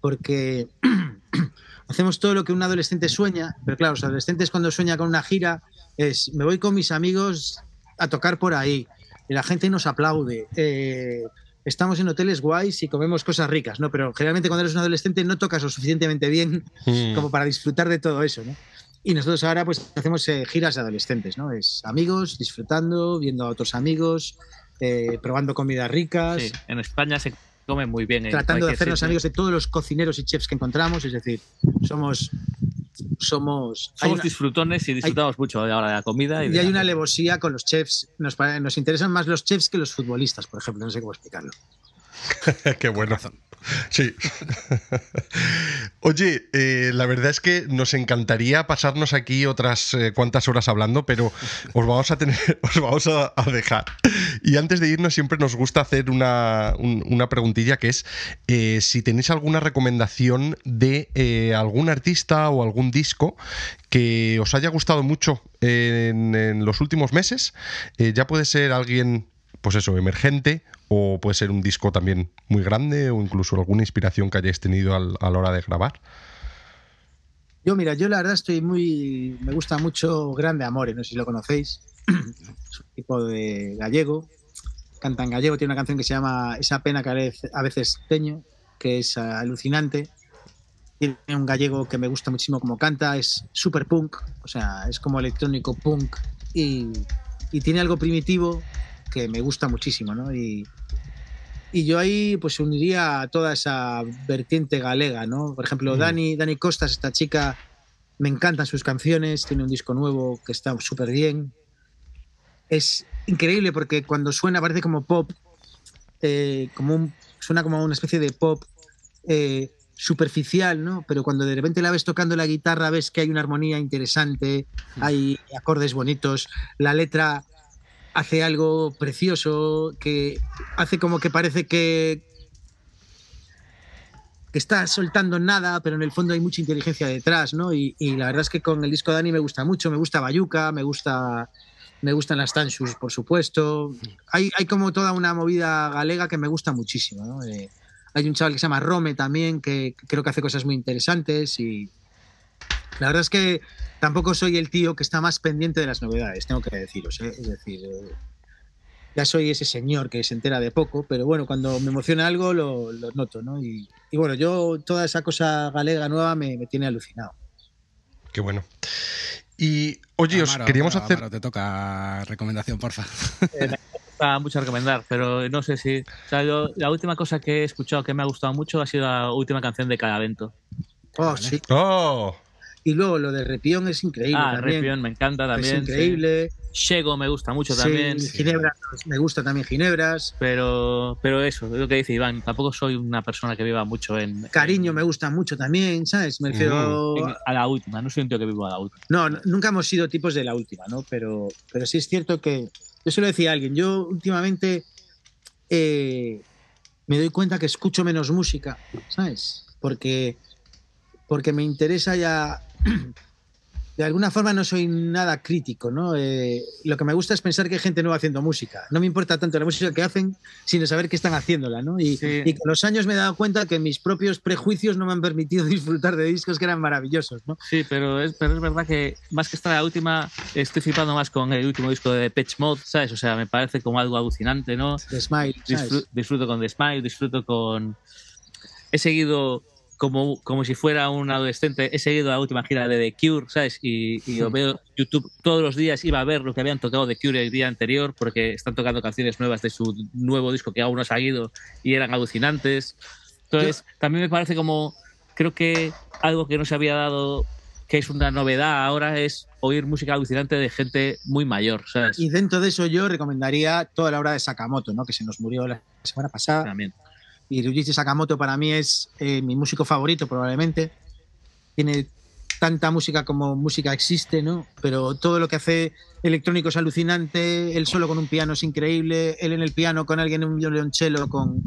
Porque hacemos todo lo que un adolescente sueña, pero claro, los adolescentes cuando sueña con una gira es, me voy con mis amigos a tocar por ahí, y la gente nos aplaude, eh, estamos en hoteles guays y comemos cosas ricas, ¿no? Pero generalmente cuando eres un adolescente no tocas lo suficientemente bien mm. como para disfrutar de todo eso, ¿no? Y nosotros ahora pues hacemos eh, giras de adolescentes, ¿no? Es amigos, disfrutando, viendo a otros amigos, eh, probando comidas ricas. Sí, en España se come muy bien. Tratando de hacernos amigos de todos los cocineros y chefs que encontramos, es decir, somos somos somos disfrutones y disfrutamos mucho ahora de la comida. Y, hay una alevosía con los chefs. Nos, nos interesan más los chefs que los futbolistas, por ejemplo. No sé cómo explicarlo. Qué bueno. Sí. Oye, eh, la verdad es que nos encantaría pasarnos aquí otras eh, cuantas horas hablando, pero os vamos a tener, os vamos a, dejar. Y antes de irnos, siempre nos gusta hacer una, preguntilla que es eh, si tenéis alguna recomendación de algún artista o algún disco que os haya gustado mucho en los últimos meses. ya puede ser alguien, pues eso, emergente o puede ser un disco también muy grande o incluso alguna inspiración que hayáis tenido a la hora de grabar. Yo, mira, yo la verdad estoy muy. Me gusta mucho Grande Amore, no sé si lo conocéis. es un tipo de gallego. Canta en gallego, tiene una canción que se llama Esa pena que a veces teño, que es alucinante. Tiene un gallego que me gusta muchísimo como canta, es super punk, o sea, es como electrónico punk y, y tiene algo primitivo que me gusta muchísimo, ¿no? Y, y yo ahí pues uniría a toda esa vertiente galega, ¿no? Por ejemplo, mm. Dani, Dani Costas, esta chica, me encantan sus canciones, tiene un disco nuevo que está súper bien. Es increíble porque cuando suena parece como pop, eh, como un, suena como una especie de pop eh, superficial, ¿no? Pero cuando de repente la ves tocando la guitarra ves que hay una armonía interesante, mm. hay acordes bonitos, la letra hace algo precioso, que hace como que parece que, está soltando nada, pero en el fondo hay mucha inteligencia detrás, ¿no? Y, la verdad es que con el disco de Dani me gusta mucho, me gusta Bayuca, me gusta me gustan las Tanshus, por supuesto. Hay, hay, como toda una movida galega que me gusta muchísimo, ¿no? Eh, hay un chaval que se llama Rome también, que creo que hace cosas muy interesantes y la verdad es que tampoco soy el tío que está más pendiente de las novedades, tengo que deciros. ¿eh? Es decir, eh, ya soy ese señor que se entera de poco, pero bueno, cuando me emociona algo lo, lo noto, ¿no? Y, y, bueno, yo toda esa cosa galega nueva me, me tiene alucinado. Qué bueno. Y oye, os queríamos hacer. Amaro, te toca recomendación, porfa. Eh, me gusta mucho recomendar, pero no sé si. O sea, yo, la última cosa que he escuchado que me ha gustado mucho ha sido la última canción de Calavento. Oh, vale. sí. Oh. Y luego lo de Repión es increíble. Ah, también. Repión me encanta también. Es increíble. Sí. Chego me gusta mucho Sí, también. Ginebras, me gusta también Ginebras. Pero, pero eso, es lo que dice Iván. Tampoco soy una persona que viva mucho en. Cariño me gusta mucho también, ¿sabes? Me refiero. en- a la última, no soy un tío que vivo a la última. No, no, nunca hemos sido tipos de la última, ¿no? Pero, pero sí es cierto que. Yo se lo decía a alguien. Yo últimamente eh, me doy cuenta que escucho menos música, ¿sabes? Porque, porque me interesa ya. De alguna forma no soy nada crítico, ¿no? Eh, lo que me gusta es pensar que hay gente nueva haciendo música. No me importa tanto la música que hacen, sino saber que están haciéndola, ¿no? Y, Sí. y con los años me he dado cuenta que mis propios prejuicios no me han permitido disfrutar de discos que eran maravillosos, ¿no? Sí, pero es, pero es verdad que más que estar a la última, estoy flipando más con el último disco de Pitch Mode, ¿sabes? O sea, me parece como algo alucinante, ¿no? de Smile, ¿sabes? Disfru- disfruto con The Smile, disfruto con. He seguido como, como si fuera un adolescente, he seguido la última gira de The Cure, ¿sabes? Y, y lo veo YouTube todos los días, iba a ver lo que habían tocado The Cure el día anterior, porque están tocando canciones nuevas de su nuevo disco que aún no ha salido y eran alucinantes. Entonces, también me parece como. Creo que algo que no se había dado, que es una novedad ahora, es oír música alucinante de gente muy mayor, ¿sabes? Y dentro de eso yo recomendaría toda la obra de Sakamoto, ¿no? que se nos murió la semana pasada. También. Y Ryuichi Sakamoto para mí es eh, mi músico favorito probablemente. Tiene tanta música como música existe, ¿no? Pero todo lo que hace electrónico es alucinante, él solo con un piano es increíble, él en el piano con alguien en un violonchelo con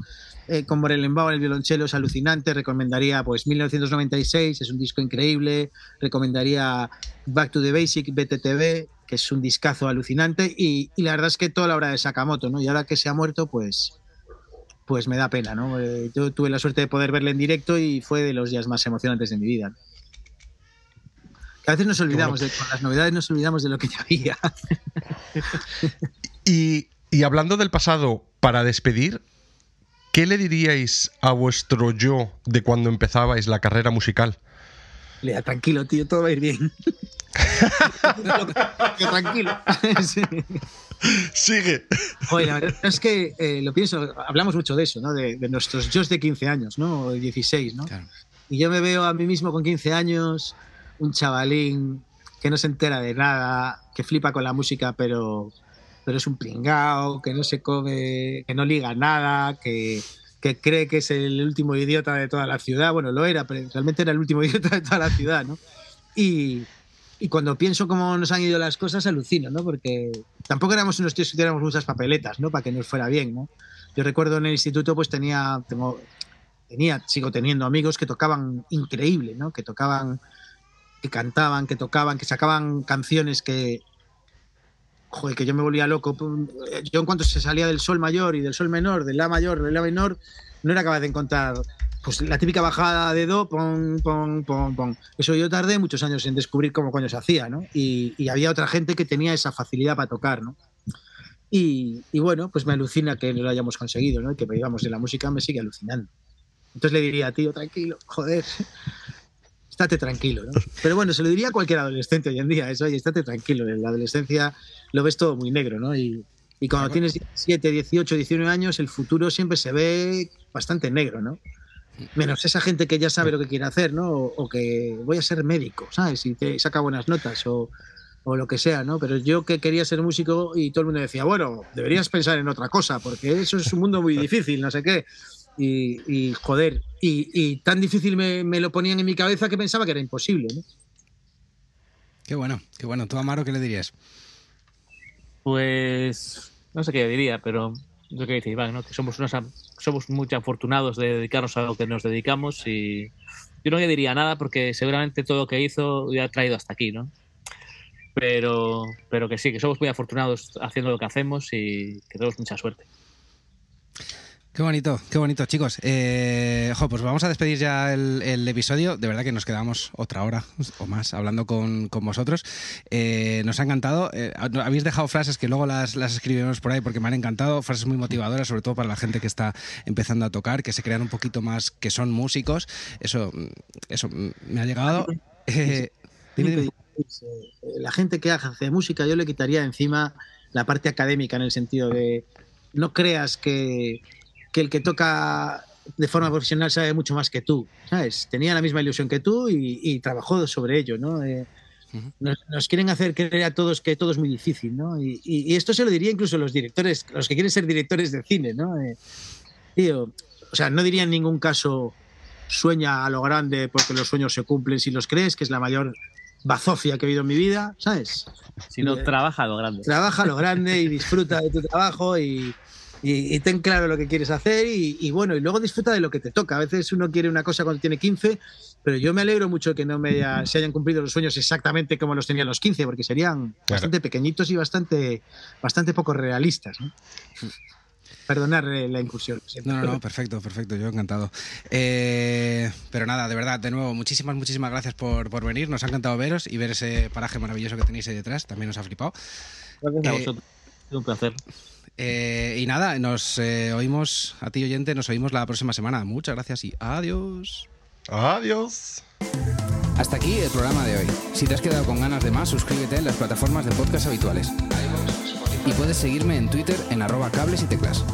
eh, con en el violonchelo es alucinante, recomendaría pues 1996, es un disco increíble, recomendaría Back to the Basic, BTTV, que es un discazo alucinante y, y la verdad es que toda la obra de Sakamoto, ¿no? Y ahora que se ha muerto, pues pues me da pena, ¿no? Eh, yo tuve la suerte de poder verle en directo y fue de los días más emocionantes de mi vida. a veces nos olvidamos, de, con las novedades nos olvidamos de lo que ya había. Y, y hablando del pasado, para despedir, ¿qué le diríais a vuestro yo de cuando empezabais la carrera musical? Lea, tranquilo, tío, todo va a ir bien. tranquilo. Sí. Sigue. La verdad es que eh, lo pienso, hablamos mucho de eso, ¿no? De, de nuestros yo de 15 años, ¿no? O de 16, ¿no? Claro. Y yo me veo a mí mismo con 15 años, un chavalín que no se entera de nada, que flipa con la música, pero, pero es un pringao, que no se come, que no liga nada, que, que cree que es el último idiota de toda la ciudad. Bueno, lo era, pero realmente era el último idiota de toda la ciudad, ¿no? Y, y cuando pienso cómo nos han ido las cosas, alucino, ¿no? Porque tampoco éramos unos tíos que tuviéramos muchas papeletas, ¿no? Para que nos fuera bien, ¿no? Yo recuerdo en el instituto, pues tenía, tengo, tenía, sigo teniendo amigos que tocaban increíble, ¿no? Que tocaban, que cantaban, que tocaban, que sacaban canciones que, joder, que yo me volvía loco. Yo en cuanto se salía del sol mayor y del sol menor, del la mayor, del la menor, no era capaz de encontrar pues la típica bajada de do, pon, pon, pon, pon. Eso yo tardé muchos años en descubrir cómo coño se hacía, ¿no? Y, y había otra gente que tenía esa facilidad para tocar, ¿no? Y, y, bueno, pues me alucina que lo hayamos conseguido, ¿no? Y que vivamos de la música me sigue alucinando. Entonces le diría, tío, tranquilo, joder, estate tranquilo, ¿no? Pero bueno, se lo diría a cualquier adolescente hoy en día, eso, oye, estate tranquilo, en la adolescencia lo ves todo muy negro, ¿no? Y, y cuando tienes 17, 18, 19 años, el futuro siempre se ve bastante negro, ¿no? Menos esa gente que ya sabe lo que quiere hacer, ¿no? O, o que voy a ser médico, ¿sabes? Y te saca buenas notas o, o, lo que sea, ¿no? Pero yo que quería ser músico y todo el mundo decía, bueno, deberías pensar en otra cosa, porque eso es un mundo muy difícil, no sé qué. Y, y joder, y, y, tan difícil me, me, lo ponían en mi cabeza que pensaba que era imposible, ¿no? Qué bueno, qué bueno. ¿Tú, Amaro, qué le dirías? Pues no sé qué diría, pero lo que dice Iván, ¿no? que somos unos somos muy afortunados de dedicarnos a lo que nos dedicamos y yo no le diría nada porque seguramente todo lo que hizo ya ha traído hasta aquí, ¿no? Pero, pero que sí, que somos muy afortunados haciendo lo que hacemos y que tenemos mucha suerte. Qué bonito, qué bonito, chicos. Eh, pues vamos a despedir ya el, episodio. De verdad que nos quedamos otra hora o más hablando con, vosotros. Eh, nos ha encantado. Eh, habéis dejado frases que luego las, las escribimos por ahí porque me han encantado. Frases muy motivadoras, sobre todo para la gente que está empezando a tocar, que se crean un poquito más, que son músicos. Eso, eso me ha llegado. La gente que hace música, yo le quitaría encima la parte académica en el sentido de no creas que que el que toca de forma profesional sabe mucho más que tú, ¿sabes? Tenía la misma ilusión que tú y, trabajó sobre ello, ¿no? Eh, nos, quieren hacer creer a todos que todo es muy difícil, ¿no? Y, esto se lo diría incluso los directores, los que quieren ser directores de cine, ¿no? Eh, tío, o sea, no diría en ningún caso sueña a lo grande porque los sueños se cumplen si los crees, que es la mayor bazofia que he vivido en mi vida, ¿sabes? Sino trabaja a lo grande. Trabaja a lo grande y disfruta de tu trabajo y, y, ten claro lo que quieres hacer y, bueno, y luego disfruta de lo que te toca. A veces uno quiere una cosa cuando tiene 15, pero yo me alegro mucho que no me se hayan cumplido los sueños exactamente como los tenían los 15, porque serían bastante pequeñitos y bastante, bastante poco realistas. Perdonar eh, la incursión. No, no, no, perfecto, perfecto, yo encantado. Eh, pero nada, de verdad, de nuevo, muchísimas, muchísimas gracias por, por, venir. Nos ha encantado veros y ver ese paraje maravilloso que tenéis ahí detrás. También nos ha flipado. Gracias a eh, vosotros. un placer. Eh, y nada, nos eh, oímos, a ti oyente, nos oímos la próxima semana. Muchas gracias y adiós. Adiós. Hasta aquí el programa de hoy. Si te has quedado con ganas de más, suscríbete en las plataformas de podcast habituales. Y puedes seguirme en Twitter en arroba cables y teclas.